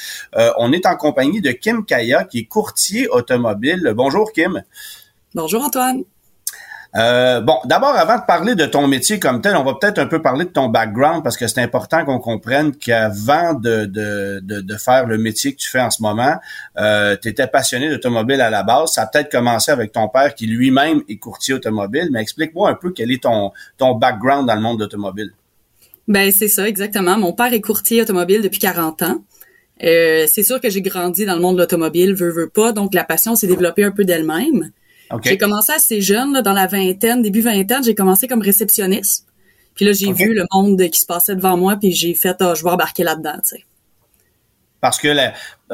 on est en compagnie de Kim Kaya, qui est courtier automobile. Bonjour, Kim. Bonjour Antoine. Euh, bon, d'abord, avant de parler de ton métier comme tel, on va peut-être un peu parler de ton background parce que c'est important qu'on comprenne qu'avant de, de, de, faire le métier que tu fais en ce moment, euh, tu étais passionné d'automobile à la base. Ça a peut-être commencé avec ton père qui lui-même est courtier automobile, mais explique-moi un peu quel est ton, ton background dans le monde d'automobile. Ben c'est ça, exactement. Mon père est courtier automobile depuis 40 ans. Euh, c'est sûr que j'ai grandi dans le monde de l'automobile, veux, veux pas, donc la passion s'est développée un peu d'elle-même. J'ai commencé assez jeune, là, dans la vingtaine, début vingtaine, j'ai commencé comme réceptionniste. Puis là, j'ai vu le monde qui se passait devant moi, puis j'ai fait, ah, je vais embarquer là-dedans, tu sais. Parce que,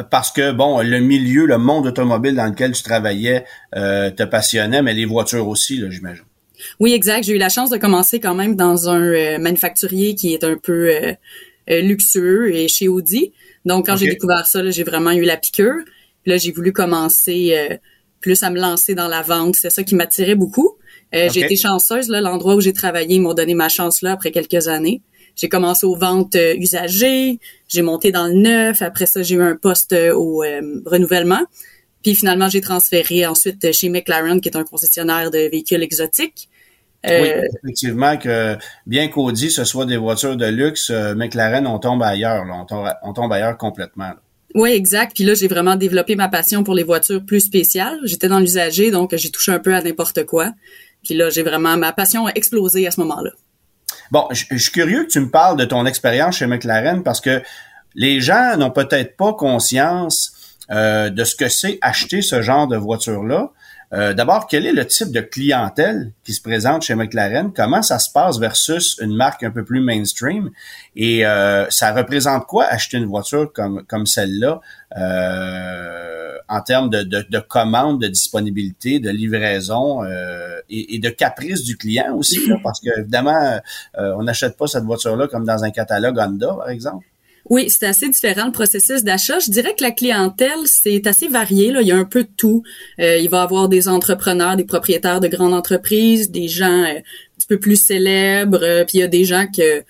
parce que, bon, le milieu, le monde automobile dans lequel tu travaillais euh, te passionnait, mais les voitures aussi, là, j'imagine. Oui, exact. J'ai eu la chance de commencer quand même dans un euh, manufacturier qui est un peu euh, luxueux et chez Audi. Donc, quand j'ai découvert ça, j'ai vraiment eu la piqûre. Puis là, j'ai voulu commencer plus à me lancer dans la vente. C'est ça qui m'attirait beaucoup. Euh, J'ai été chanceuse, là, l'endroit où j'ai travaillé, ils m'ont donné ma chance là après quelques années. J'ai commencé aux ventes euh, usagées, j'ai monté dans le neuf, après ça j'ai eu un poste euh, au euh, renouvellement. Puis finalement, j'ai transféré ensuite chez McLaren, qui est un concessionnaire de véhicules exotiques. oui, effectivement, que bien qu'Audi, ce soit des voitures de luxe, McLaren, on tombe ailleurs, là, on, tombe, on tombe ailleurs complètement. Oui, exact. Puis là, j'ai vraiment développé ma passion pour les voitures plus spéciales. J'étais dans l'usager, donc j'ai touché un peu à n'importe quoi. Puis là, j'ai vraiment ma passion a explosé à ce moment-là. Bon, je suis curieux que tu me parles de ton expérience chez McLaren parce que les gens n'ont peut-être pas conscience euh, de ce que c'est acheter ce genre de voiture-là. Euh, d'abord, quel est le type de clientèle qui se présente chez McLaren? Comment ça se passe versus une marque un peu plus mainstream? Et euh, ça représente quoi acheter une voiture comme, comme celle-là euh, en termes de, de, de commande, de disponibilité, de livraison et, de caprice du client aussi? parce que évidemment, on n'achète pas cette voiture-là comme dans un catalogue Honda, par exemple. Oui, c'est assez différent le processus d'achat. Je dirais que la clientèle, c'est assez varié. Là. Il y a un peu de tout. Euh, il va y avoir des entrepreneurs, des propriétaires de grandes entreprises, des gens euh, un petit peu plus célèbres, euh, puis il y a des gens que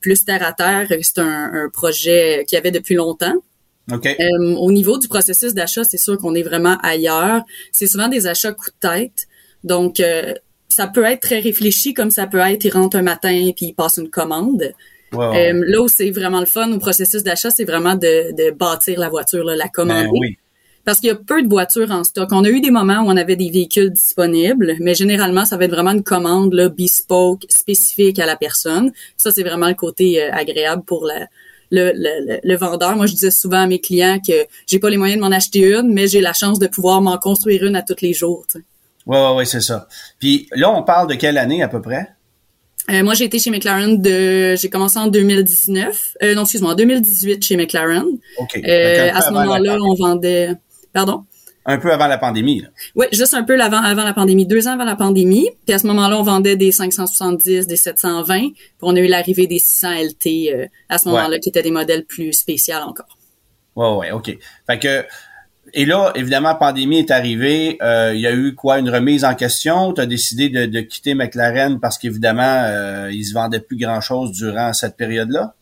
plus terre à terre. C'est un, projet qu'il y avait depuis longtemps. Okay. au niveau du processus d'achat, c'est sûr qu'on est vraiment ailleurs. C'est souvent des achats coup de tête. Donc, ça peut être très réfléchi comme ça peut être, il rentre un matin puis il passe une commande. Euh, là où c'est vraiment le fun au processus d'achat, c'est vraiment de, de, bâtir la voiture, là, la commander. Ben Parce qu'il y a peu de voitures en stock. On a eu des moments où on avait des véhicules disponibles, mais généralement, ça va être vraiment une commande là, bespoke, spécifique à la personne. Ça, c'est vraiment le côté euh, agréable pour la, le, le, le, vendeur. Moi, je disais souvent à mes clients que j'ai pas les moyens de m'en acheter une, mais j'ai la chance de pouvoir m'en construire une à tous les jours. Oui, oui, ouais, c'est ça. Puis là, on parle de quelle année à peu près? Euh, moi, j'ai été chez McLaren de, j'ai commencé en 2019, euh, non, excuse-moi, en 2018 chez McLaren. Euh, à ce moment-là, on vendait, pardon? Un peu avant la pandémie. Là. Oui, juste un peu avant, avant la pandémie, deux ans avant la pandémie. Puis à ce moment-là, on vendait des 570, des 720. Puis on a eu l'arrivée des 600 LT euh, à ce moment-là, qui étaient des modèles plus spéciaux encore. Ouais, ouais, OK. Fait que et là, évidemment, la pandémie est arrivée. Euh, il y a eu quoi? Une remise en question? Tu as décidé de, de, quitter McLaren parce qu'évidemment, euh, ils se vendaient plus grand-chose durant cette période-là?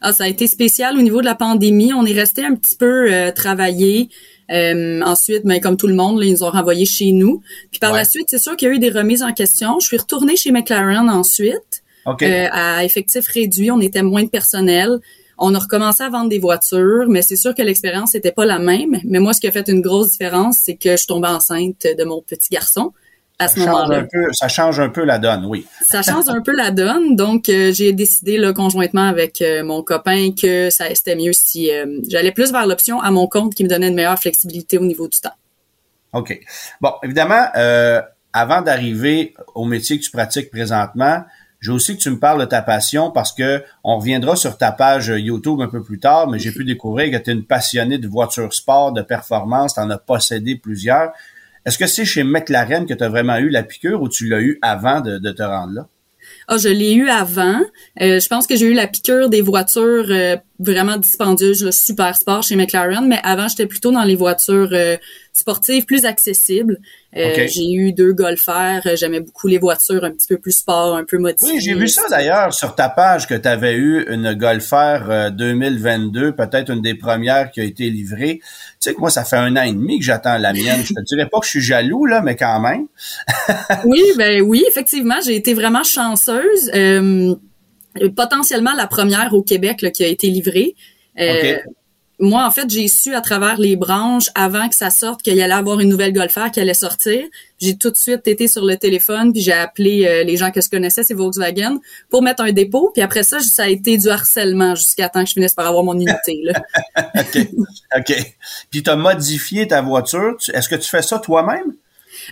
Ah, ça a été spécial au niveau de la pandémie. On est resté un petit peu euh, travaillé. Euh, ensuite, ben, comme tout le monde, ils nous ont renvoyé chez nous. Puis par la suite, c'est sûr qu'il y a eu des remises en question. Je suis retournée chez McLaren ensuite. Euh, à effectif réduit, on était moins de personnel. On a recommencé à vendre des voitures, mais c'est sûr que l'expérience n'était pas la même. Mais moi, ce qui a fait une grosse différence, c'est que je suis tombée enceinte de mon petit garçon à ce moment-là. Ça change un peu la donne, oui. ça change un peu la donne. Donc, euh, j'ai décidé là, conjointement avec euh, mon copain que ça c'était mieux si j'allais plus vers l'option à mon compte qui me donnait une meilleure flexibilité au niveau du temps. OK. Bon, évidemment, avant d'arriver au métier que tu pratiques présentement, je veux aussi que tu me parles de ta passion parce que on reviendra sur ta page YouTube un peu plus tard, mais j'ai pu découvrir que tu es une passionnée de voitures sport, de performance, tu en as possédé plusieurs. Est-ce que c'est chez McLaren que tu as vraiment eu la piqûre ou tu l'as eu avant de, te rendre là? Ah, je l'ai eu avant. Euh, je pense que j'ai eu la piqûre des voitures euh, vraiment dispendieuses, super sport chez McLaren, mais avant, j'étais plutôt dans les voitures euh, sportives plus accessibles. Euh, j'ai eu deux golfers. Euh, j'aimais beaucoup les voitures un petit peu plus sport, un peu modifiées. Oui, j'ai vu ça d'ailleurs sur ta page que tu avais eu une golfer 2022, peut-être une des premières qui a été livrée. Tu sais que moi, ça fait un an et demi que j'attends la mienne. je te dirais pas que je suis jaloux, là, mais quand même. (laughs) oui, ben oui, effectivement, j'ai été vraiment chanceuse. potentiellement la première au Québec là, qui a été livrée. Euh, moi, en fait, j'ai su à travers les branches avant que ça sorte qu'il allait avoir une nouvelle golfeur qui allait sortir. J'ai tout de suite été sur le téléphone puis j'ai appelé euh, les gens que je connaissais, c'est Volkswagen, pour mettre un dépôt. Puis après ça, ça a été du harcèlement jusqu'à temps que je finisse par avoir mon unité. Là. (laughs) OK. OK. Puis tu as modifié ta voiture. Est-ce que tu fais ça toi-même?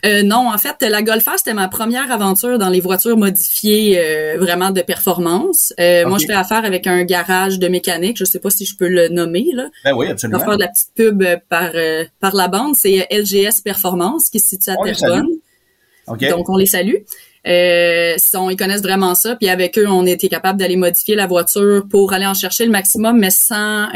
Euh, non, en fait, la Golfer, c'était ma première aventure dans les voitures modifiées euh, vraiment de performance. Euh, moi, je fais affaire avec un garage de mécanique. Je sais pas si je peux le nommer. Là. Ben oui, absolument. Je vais faire de la petite pub par, par la bande. C'est LGS Performance qui se situe à Terrebonne. Donc, on les salue. Euh, ils connaissent vraiment ça. Puis avec eux, on était capable d'aller modifier la voiture pour aller en chercher le maximum, mais sans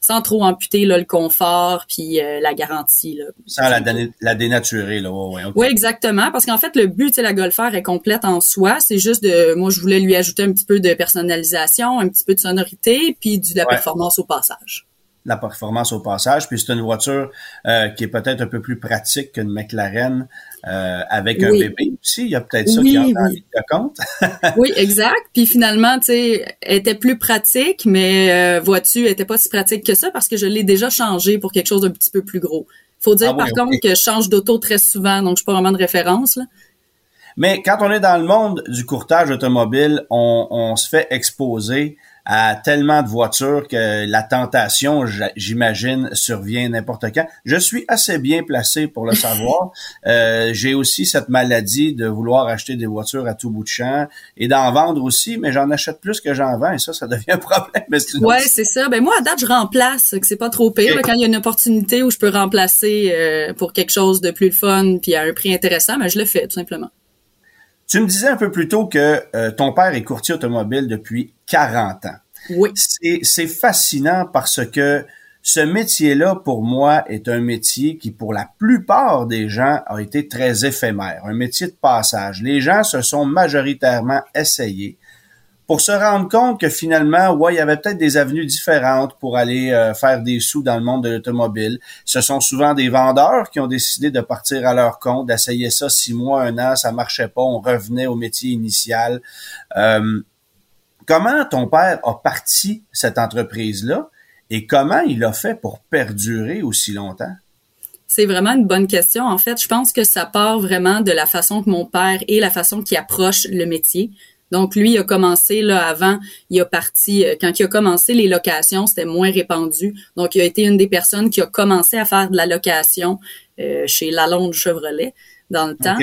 sans trop amputer là, le confort puis euh, la garantie. Là. Sans la, la dénaturer. Là. Oui, ouais, exactement. Parce qu'en fait, le but, la Golfer est complète en soi. C'est juste de... Moi, je voulais lui ajouter un petit peu de personnalisation, un petit peu de sonorité, puis de la performance au passage la performance au passage. Puis c'est une voiture euh, qui est peut-être un peu plus pratique qu'une McLaren euh, avec un bébé aussi. Il y a peut-être ça qui oui. en compte. (laughs) oui, exact. Puis finalement, tu sais, elle était plus pratique, mais euh, vois-tu, était pas si pratique que ça parce que je l'ai déjà changé pour quelque chose d'un petit peu plus gros. Faut dire ah par contre que je change d'auto très souvent, donc je suis pas vraiment de référence là. Mais quand on est dans le monde du courtage automobile, on, on se fait exposer à tellement de voitures que la tentation, j'imagine, survient n'importe quand. Je suis assez bien placé pour le savoir. (laughs) euh, J'ai aussi cette maladie de vouloir acheter des voitures à tout bout de champ et d'en vendre aussi, mais j'en achète plus que j'en vends et ça, ça devient un problème. Ouais, c'est ça. Ben moi, à date, je remplace, que c'est pas trop pire. Quand il y a une opportunité où je peux remplacer euh, pour quelque chose de plus fun puis à un prix intéressant, ben je le fais tout simplement. Tu me disais un peu plus tôt que euh, ton père est courtier automobile depuis 40 ans. Oui. C'est fascinant parce que ce métier-là, pour moi, est un métier qui, pour la plupart des gens, a été très éphémère, un métier de passage. Les gens se sont majoritairement essayés pour se rendre compte que finalement, ouais, il y avait peut-être des avenues différentes pour aller euh, faire des sous dans le monde de l'automobile. Ce sont souvent des vendeurs qui ont décidé de partir à leur compte, d'essayer ça six mois, un an, ça marchait pas, on revenait au métier initial. Euh, comment ton père a parti cette entreprise-là et comment il a fait pour perdurer aussi longtemps? C'est vraiment une bonne question. En fait, je pense que ça part vraiment de la façon que mon père et la façon qu'il approche le métier. Donc lui il a commencé là avant, il a parti euh, quand il a commencé les locations, c'était moins répandu. Donc il a été une des personnes qui a commencé à faire de la location euh, chez Lalonde Chevrolet dans le temps.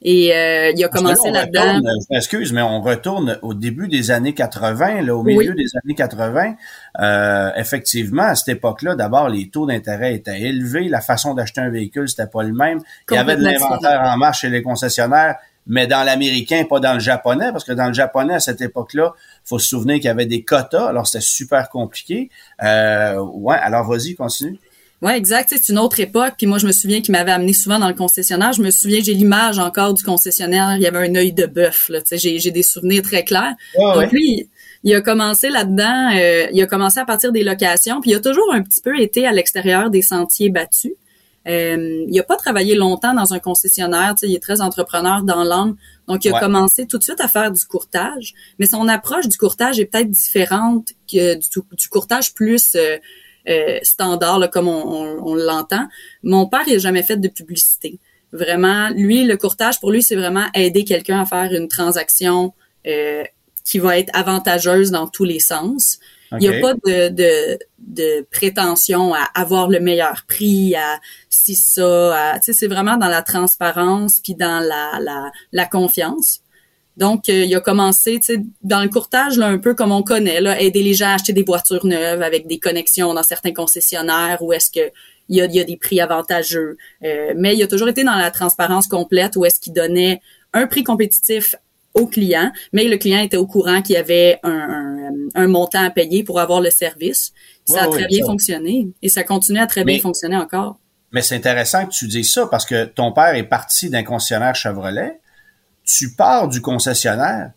Et euh, il a commencé là-dedans. Excuse, mais on retourne au début des années 80, là, au milieu des années 80. Euh, effectivement, à cette époque-là, d'abord, les taux d'intérêt étaient élevés. La façon d'acheter un véhicule, c'était pas le même. Il y avait de l'inventaire en marche chez les concessionnaires mais dans l'américain, pas dans le japonais, parce que dans le japonais, à cette époque-là, faut se souvenir qu'il y avait des quotas, alors c'était super compliqué. Euh, ouais, alors vas-y, continue. Ouais, exact. C'est une autre époque. Puis moi, je me souviens qu'il m'avait amené souvent dans le concessionnaire. Je me souviens, j'ai l'image encore du concessionnaire. Il y avait un œil de bœuf. J'ai, j'ai des souvenirs très clairs. Donc lui, il a commencé là-dedans. Euh, il a commencé à partir des locations. Puis il a toujours un petit peu été à l'extérieur des sentiers battus. Euh, il a pas travaillé longtemps dans un concessionnaire. Il est très entrepreneur dans l'âme. Donc, il a commencé tout de suite à faire du courtage. Mais son approche du courtage est peut-être différente que du, du courtage plus euh, euh, standard, là, comme on, l'entend. Mon père, il n'a jamais fait de publicité. Vraiment, lui, le courtage, pour lui, c'est vraiment aider quelqu'un à faire une transaction qui va être avantageuse dans tous les sens. Il n'y a pas de, de, de, prétention à avoir le meilleur prix, à si ça, tu sais, c'est vraiment dans la transparence puis dans la, la, la confiance. Donc, euh, il a commencé, tu sais, dans le courtage, là, un peu comme on connaît, là, aider les gens à acheter des voitures neuves avec des connexions dans certains concessionnaires où est-ce que il y a, y a, des prix avantageux. Euh, mais il a toujours été dans la transparence complète où est-ce qu'il donnait un prix compétitif au client, mais le client était au courant qu'il y avait un, un, montant à payer pour avoir le service. Ça a très bien fonctionné et ça continue à très bien fonctionner encore. Mais c'est intéressant que tu dises ça parce que ton père est parti d'un concessionnaire Chevrolet tu pars du concessionnaire,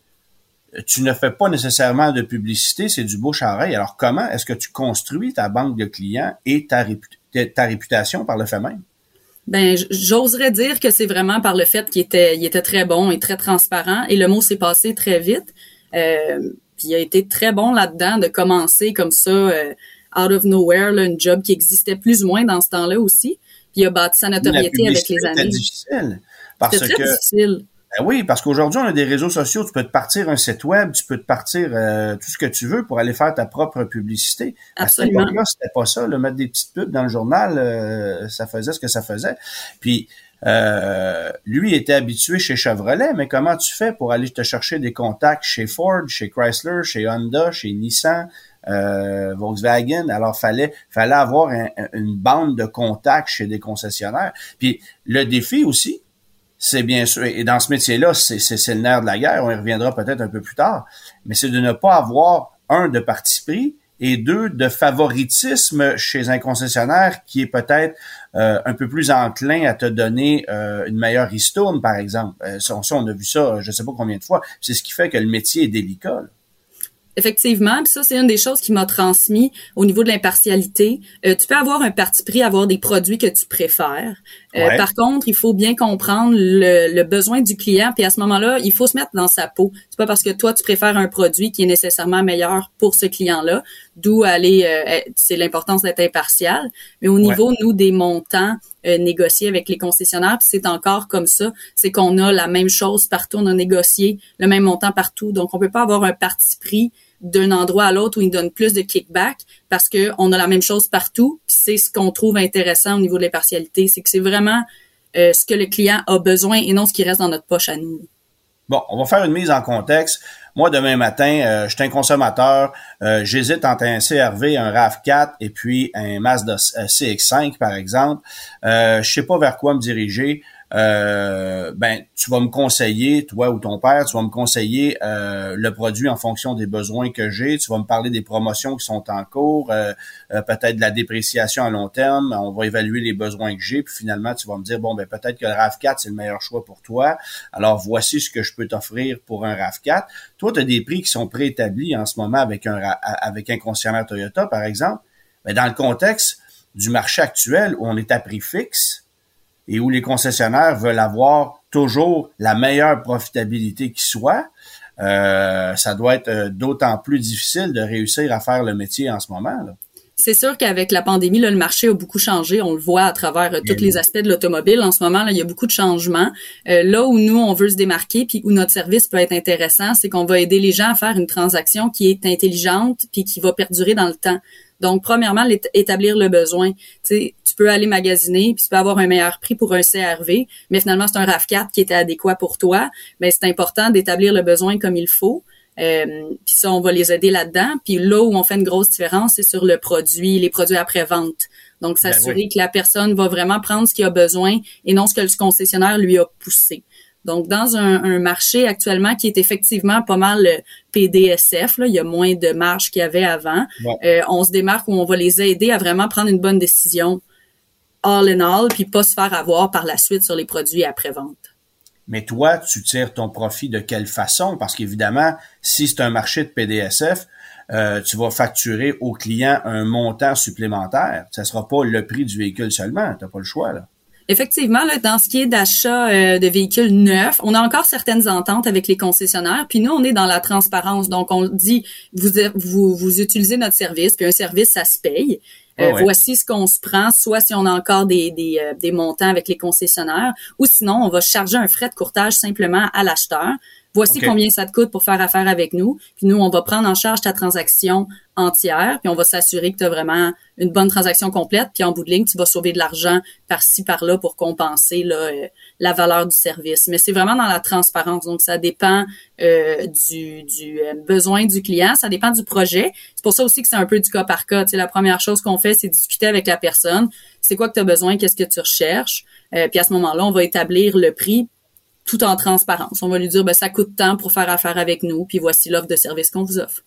tu ne fais pas nécessairement de publicité, c'est du bouche à oreille. Alors comment est-ce que tu construis ta banque de clients et ta, ta réputation par le fait même? Ben, j'oserais dire que c'est vraiment par le fait qu'il était, il était très bon et très transparent et le mot s'est passé très vite. Euh, puis il a été très bon là-dedans de commencer comme ça, euh, out of nowhere, là, une job qui existait plus ou moins dans ce temps-là aussi. Puis il a bâti sa notoriété avec les années. C'était difficile parce très que difficile. Ben oui, parce qu'aujourd'hui, on a des réseaux sociaux. Tu peux te partir un site web, tu peux te partir euh, tout ce que tu veux pour aller faire ta propre publicité. Absolument. À c'était pas ça. Le mettre des petites pubs dans le journal, euh, ça faisait ce que ça faisait. Puis, euh, lui était habitué chez Chevrolet, mais comment tu fais pour aller te chercher des contacts chez Ford, chez Chrysler, chez Honda, chez Nissan, euh, Volkswagen? Alors, fallait fallait avoir une bande de contacts chez des concessionnaires. Puis, le défi aussi, c'est bien sûr, et dans ce métier-là, c'est le nerf de la guerre, on y reviendra peut-être un peu plus tard, mais c'est de ne pas avoir, un, de parti pris, et deux, de favoritisme chez un concessionnaire qui est peut-être euh, un peu plus enclin à te donner euh, une meilleure ristourne, par exemple. Euh, ça, on a vu ça, je ne sais pas combien de fois. C'est ce qui fait que le métier est délicat. Effectivement, ça c'est une des choses qui m'a transmis au niveau de l'impartialité. Euh, tu peux avoir un parti pris, avoir des produits que tu préfères. Euh, par contre, il faut bien comprendre le, besoin du client, puis à ce moment-là, il faut se mettre dans sa peau. C'est pas parce que toi tu préfères un produit qui est nécessairement meilleur pour ce client-là, d'où aller. Euh, c'est l'importance d'être impartial. Mais au niveau nous des montants négociés avec les concessionnaires, c'est encore comme ça, c'est qu'on a la même chose partout, on a négocié le même montant partout, donc on peut pas avoir un parti pris d'un endroit à l'autre où ils donnent plus de kickback parce que on a la même chose partout. C'est ce qu'on trouve intéressant au niveau de l'impartialité, c'est que c'est vraiment euh, ce que le client a besoin et non ce qui reste dans notre poche à nous. Bon, on va faire une mise en contexte. Moi, demain matin, euh, je suis un consommateur. Euh, j'hésite entre un CRV, un RAV4 et puis un Mazda CX5, par exemple. Euh, je sais pas vers quoi me diriger euh, ben tu vas me conseiller, toi ou ton père, tu vas me conseiller euh, le produit en fonction des besoins que j'ai. Tu vas me parler des promotions qui sont en cours, euh, euh, peut-être de la dépréciation à long terme. On va évaluer les besoins que j'ai, puis finalement tu vas me dire bon ben peut-être que le Rav4 c'est le meilleur choix pour toi. Alors voici ce que je peux t'offrir pour un Rav4. Toi, tu as des prix qui sont préétablis en ce moment avec un avec un concessionnaire Toyota, par exemple. Mais dans le contexte du marché actuel où on est à prix fixe, et où les concessionnaires veulent avoir toujours la meilleure profitabilité qui soit, euh, ça doit être euh, d'autant plus difficile de réussir à faire le métier en ce moment. C'est sûr qu'avec la pandémie, là, le marché a beaucoup changé. On le voit à travers euh, tous les aspects de l'automobile. En ce moment, là, il y a beaucoup de changements. là où nous, on veut se démarquer, puis où notre service peut être intéressant, c'est qu'on va aider les gens à faire une transaction qui est intelligente, puis qui va perdurer dans le temps. Donc, premièrement, établir le besoin. Tu tu peux aller magasiner, puis tu peux avoir un meilleur prix pour un CRV, mais finalement, c'est un RAV4 qui était adéquat pour toi. Mais c'est important d'établir le besoin comme il faut. Euh, puis ça, on va les aider là-dedans. Puis là où on fait une grosse différence, c'est sur le produit, les produits après-vente. Donc, ben s'assurer que la personne va vraiment prendre ce qu'il a besoin et non ce que le concessionnaire lui a poussé. Donc, dans un, marché actuellement qui est effectivement pas mal PDSF, là, il y a moins de marge qu'il y avait avant, euh, on se démarque où on va les aider à vraiment prendre une bonne décision. all in all, puis pas se faire avoir par la suite sur les produits après-vente. Mais toi, tu tires ton profit de quelle façon? Parce qu'évidemment, si c'est un marché de PDSF, euh, tu vas facturer au client un montant supplémentaire. Ça sera pas le prix du véhicule seulement. Tu n'as pas le choix. Là. Effectivement, là, dans ce qui est d'achat euh, de véhicules neufs, on a encore certaines ententes avec les concessionnaires. Puis nous, on est dans la transparence. Donc, on dit, vous, vous, vous utilisez notre service, puis un service, ça se paye. Euh, voici ce qu'on se prend, soit si on a encore des, des, euh, des, montants avec les concessionnaires, ou sinon on va charger un frais de courtage simplement à l'acheteur. Voici combien ça te coûte pour faire affaire avec nous. Puis nous, on va prendre en charge ta transaction entière, puis on va s'assurer que tu as vraiment une bonne transaction complète, puis en bout de ligne, tu vas sauver de l'argent par-ci, par-là pour compenser là, euh, la valeur du service. Mais c'est vraiment dans la transparence, donc ça dépend euh, du, du euh, besoin du client, ça dépend du projet. C'est pour ça aussi que c'est un peu du cas par cas. Tu sais, la première chose qu'on fait, c'est discuter avec la personne. C'est quoi que tu as besoin, qu'est-ce que tu recherches, puis à ce moment-là, on va établir le prix tout en transparence. On va lui dire, ben, ça coûte tant pour faire affaire avec nous, puis voici l'offre de service qu'on vous offre.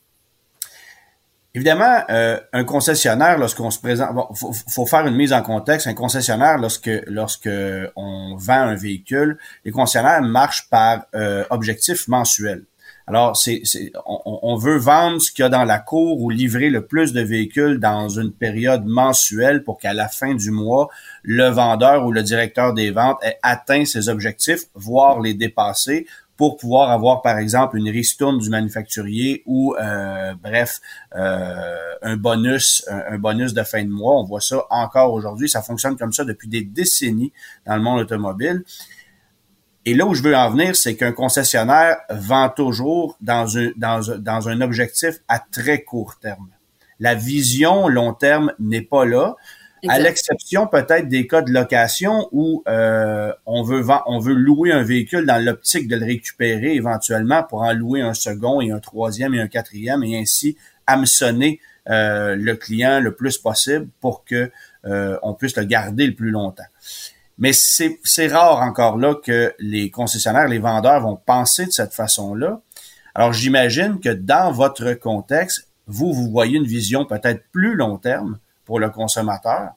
Évidemment, euh, un concessionnaire, lorsqu'on se présente, bon, faut, faire une mise en contexte. Un concessionnaire, lorsque lorsque on vend un véhicule, les concessionnaires marchent par euh, objectif mensuel. Alors, c'est, on, on, veut vendre ce qu'il y a dans la cour ou livrer le plus de véhicules dans une période mensuelle pour qu'à la fin du mois, le vendeur ou le directeur des ventes ait atteint ses objectifs, voire les dépasser pour pouvoir avoir, par exemple, une ristourne du manufacturier ou, euh, bref, euh, un bonus, un, bonus de fin de mois. On voit ça encore aujourd'hui. Ça fonctionne comme ça depuis des décennies dans le monde automobile. Et là où je veux en venir, c'est qu'un concessionnaire vend toujours dans un, dans, un, dans un objectif à très court terme. La vision long terme n'est pas là, à l'exception peut-être des cas de location où euh, on veut on veut louer un véhicule dans l'optique de le récupérer éventuellement pour en louer un second et un troisième et un quatrième et ainsi hameçonner euh, le client le plus possible pour que euh, on puisse le garder le plus longtemps. Mais c'est rare encore là que les concessionnaires, les vendeurs vont penser de cette façon-là. Alors j'imagine que dans votre contexte, vous, vous voyez une vision peut-être plus long terme pour le consommateur.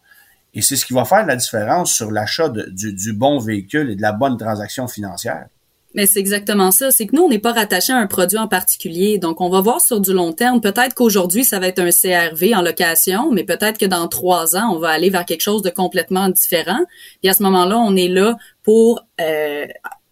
Et c'est ce qui va faire la différence sur l'achat du, du bon véhicule et de la bonne transaction financière. Mais c'est exactement ça. C'est que nous, on n'est pas rattaché à un produit en particulier. Donc, on va voir sur du long terme. Peut-être qu'aujourd'hui, ça va être un CRV en location, mais peut-être que dans trois ans, on va aller vers quelque chose de complètement différent. Et à ce moment-là, on est là pour euh,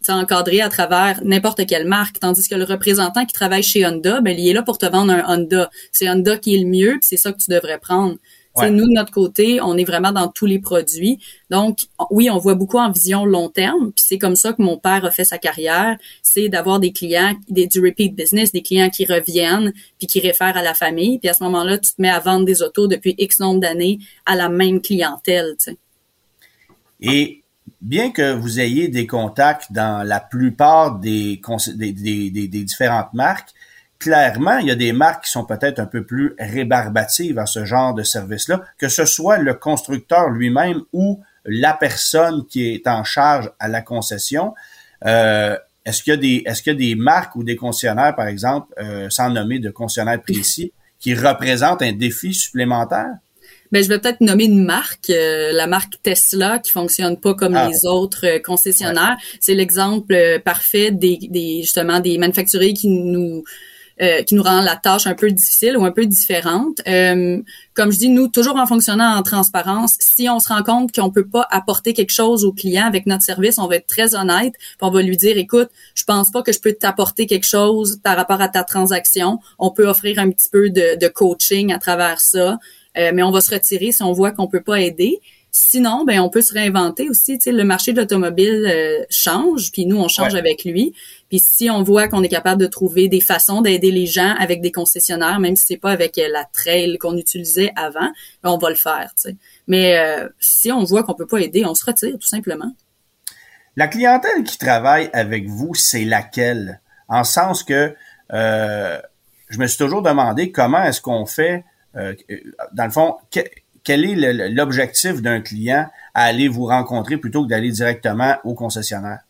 à travers n'importe quelle marque. Tandis que le représentant qui travaille chez Honda, ben, il est là pour te vendre un Honda. C'est Honda qui est le mieux, c'est ça que tu devrais prendre. Nous, de notre côté, on est vraiment dans tous les produits. Donc, oui, on voit beaucoup en vision long terme. Puis c'est comme ça que mon père a fait sa carrière. C'est d'avoir des clients, des, du repeat business, des clients qui reviennent, puis qui réfèrent à la famille. Puis à ce moment-là, tu te mets à vendre des autos depuis X nombre d'années à la même clientèle. Et bien que vous ayez des contacts dans la plupart des, des, des, des différentes marques, clairement, il y a des marques qui sont peut-être un peu plus rébarbatives à ce genre de service-là, que ce soit le constructeur lui-même ou la personne qui est en charge à la concession. Euh, est-ce qu'il y a des est-ce qu'il y a des marques ou des concessionnaires, par exemple, euh, sans nommer de concessionnaires précis, (laughs) qui représentent un défi supplémentaire? Ben, je vais peut-être nommer une marque, euh, la marque Tesla, qui fonctionne pas comme ah. les autres concessionnaires. C'est l'exemple parfait des, des justement des manufacturiers qui nous euh, qui nous rend la tâche un peu difficile ou un peu différente. Euh, comme je dis, nous, toujours en fonctionnant en transparence, si on se rend compte qu'on peut pas apporter quelque chose au client avec notre service, on va être très honnête, on va lui dire, écoute, je pense pas que je peux t'apporter quelque chose par rapport à ta transaction. On peut offrir un petit peu de, de coaching à travers ça, euh, mais on va se retirer si on voit qu'on peut pas aider. Sinon, ben on peut se réinventer aussi. Tu sais, le marché de l'automobile euh, change, puis nous on change avec lui. Puis si on voit qu'on est capable de trouver des façons d'aider les gens avec des concessionnaires, même si c'est pas avec euh, la trail qu'on utilisait avant, ben, on va le faire. Tu sais. Mais euh, si on voit qu'on peut pas aider, on se retire tout simplement. La clientèle qui travaille avec vous, c'est laquelle? En sens que je me suis toujours demandé comment est-ce qu'on fait, dans le fond quel est l'objectif d'un client à aller vous rencontrer plutôt que d'aller directement au concessionnaire?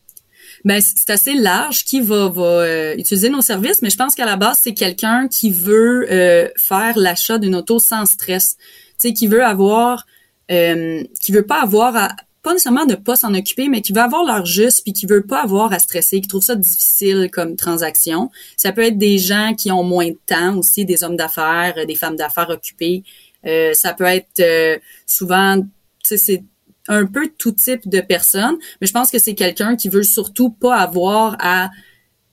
Ben, c'est assez large qui va, euh, utiliser nos services, mais je pense qu'à la base, c'est quelqu'un qui veut euh, faire l'achat d'une auto sans stress. Tu sais, qui veut avoir euh, qui veut pas avoir à, pas nécessairement de pas s'en occuper, mais qui veut avoir leur juste puis qui veut pas avoir à stresser, qui trouve ça difficile comme transaction. Ça peut être des gens qui ont moins de temps aussi, des hommes d'affaires, des femmes d'affaires occupées. Euh, ça peut être euh, souvent, tu sais, c'est un peu tout type de personnes, mais je pense que c'est quelqu'un qui veut surtout pas avoir à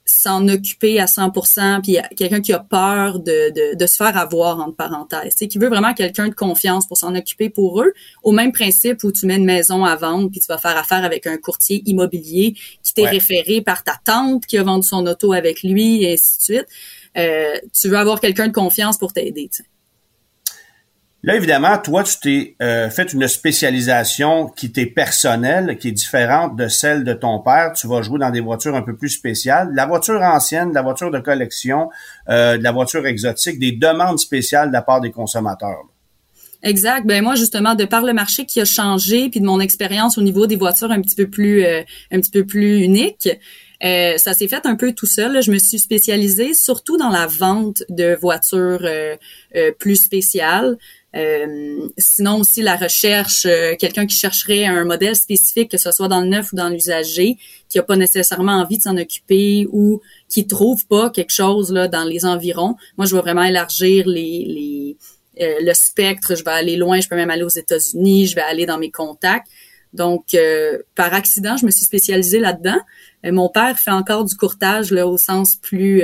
s'en occuper à 100%, puis quelqu'un qui a peur de, de, de, se faire avoir, entre parenthèses. C'est qui veut vraiment quelqu'un de confiance pour s'en occuper pour eux, au même principe où tu mets une maison à vendre, puis tu vas faire affaire avec un courtier immobilier qui t'est référé par ta tante qui a vendu son auto avec lui, et ainsi de suite. Euh, tu veux avoir quelqu'un de confiance pour t'aider. Là, évidemment, toi, tu t'es euh, fait une spécialisation qui t'est personnelle, qui est différente de celle de ton père. Tu vas jouer dans des voitures un peu plus spéciales. La voiture ancienne, la voiture de collection, euh, de la voiture exotique, des demandes spéciales de la part des consommateurs. Exact. Ben moi justement de par le marché qui a changé puis de mon expérience au niveau des voitures un petit peu plus euh, un petit peu plus unique, euh, ça s'est fait un peu tout seul. Je me suis spécialisée surtout dans la vente de voitures plus spéciales. Euh, sinon aussi la recherche, euh, quelqu'un qui chercherait un modèle spécifique, que ce soit dans le neuf ou dans l'usager, qui a pas nécessairement envie de s'en occuper ou qui trouve pas quelque chose là dans les environs. Moi, je vais vraiment élargir les, les euh, le spectre. Je vais aller loin. Je peux même aller aux États-Unis. Je vais aller dans mes contacts. Donc, par accident, je me suis spécialisée là-dedans. mon père fait encore du courtage là, au sens plus,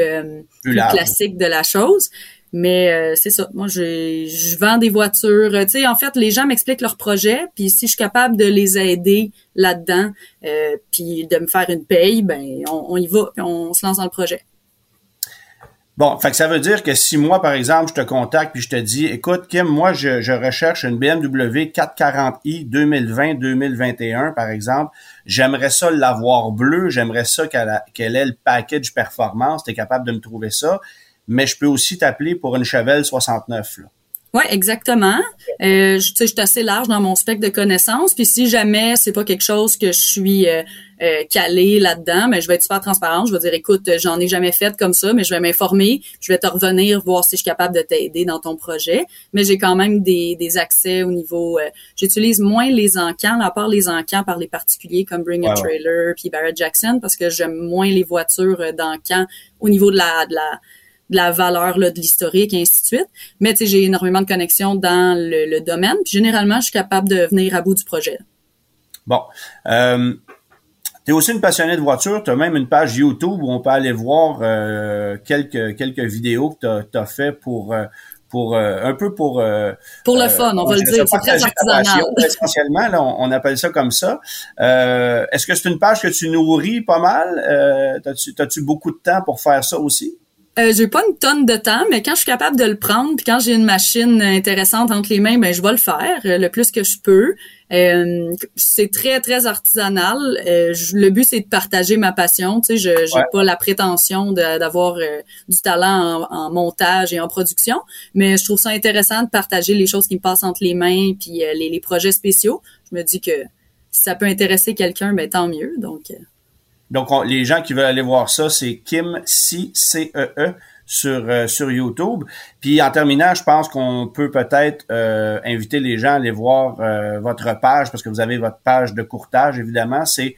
plus classique de la chose. Mais euh, c'est ça. Moi, je, je vends des voitures. Tu sais, en fait, les gens m'expliquent leurs projets, puis si je suis capable de les aider là-dedans, euh, puis de me faire une paye, ben on, y va, on se lance dans le projet. Bon, fait que ça veut dire que si moi, par exemple, je te contacte puis je te dis, écoute, Kim, moi, je, je recherche une BMW 440i 2020-2021, par exemple. J'aimerais ça l'avoir bleu, j'aimerais ça qu'elle qu'elle ait le package performance. Tu es capable de me trouver ça mais je peux aussi t'appeler pour une Chevelle 69. Là. Oui, exactement. Euh, je, je suis assez large dans mon spectre de connaissances. Puis si jamais c'est pas quelque chose que je suis euh, euh calée là-dedans, mais je vais être super transparente. Je vais dire, écoute, j'en ai jamais fait comme ça, mais je vais m'informer. Je vais te revenir voir si je suis capable de t'aider dans ton projet. Mais j'ai quand même des, des accès au niveau. Euh, j'utilise moins les encans, à part les encans par les particuliers comme Bring a Trailer puis Barrett Jackson, parce que j'aime moins les voitures euh, d'encans au niveau de la de la de la valeur là, de l'historique et ainsi de suite. Mais tu sais, j'ai énormément de connexions dans le, domaine. Puis généralement, je suis capable de venir à bout du projet. Bon. Euh, tu es aussi une passionnée de voiture. Tu as même une page YouTube où on peut aller voir euh, quelques, quelques vidéos que tu as, fait pour... Euh, pour euh, un peu pour pour le fun, on va le dire, c'est très artisanal. essentiellement, là, on, appelle ça comme ça. Est-ce que c'est une page que tu nourris pas mal? T'as-tu as-tu beaucoup de temps pour faire ça aussi? Euh, j'ai pas une tonne de temps, mais quand je suis capable de le prendre, puis quand j'ai une machine intéressante entre les mains, ben je vais le faire euh, le plus que je peux. Euh, c'est très très artisanal. Euh, le but c'est de partager ma passion. Tu sais, je j'ai pas la prétention d'avoir du talent en, montage et en production, mais je trouve ça intéressant de partager les choses qui me passent entre les mains, puis les, les, projets spéciaux. Je me dis que si ça peut intéresser quelqu'un, ben tant mieux. Donc donc, les gens qui veulent aller voir ça, c'est Kim C C E E sur euh, sur YouTube. Puis en terminant, je pense qu'on peut peut-être euh, inviter les gens à aller voir euh, votre page parce que vous avez votre page de courtage évidemment. C'est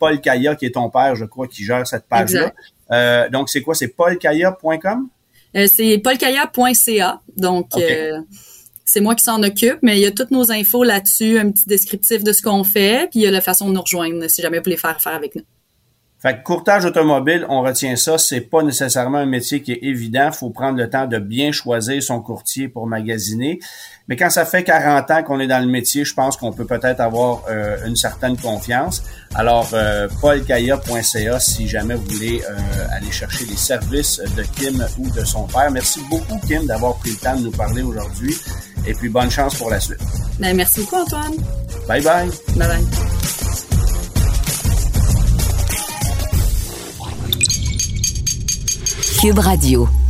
Paul Kaya qui est ton père, je crois, qui gère cette page-là. donc c'est quoi? C'est paulkaya.com C'est paulkaya.ca. Donc c'est moi qui s'en occupe, mais il y a toutes nos infos là-dessus, un petit descriptif de ce qu'on fait, puis il y a la façon de nous rejoindre si jamais vous voulez faire affaire avec nous. Fait que courtage automobile, on retient ça, c'est pas nécessairement un métier qui est évident. faut prendre le temps de bien choisir son courtier pour magasiner. Mais quand ça fait 40 ans qu'on est dans le métier, je pense qu'on peut peut-être avoir euh, une certaine confiance. Alors, euh, paulkaya.ca si jamais vous voulez euh, aller chercher les services de Kim ou de son père. Merci beaucoup, Kim, d'avoir pris le temps de nous parler aujourd'hui. Et puis, bonne chance pour la suite. Ben, merci beaucoup, Antoine. Bye bye. Bye bye. Cube Radio.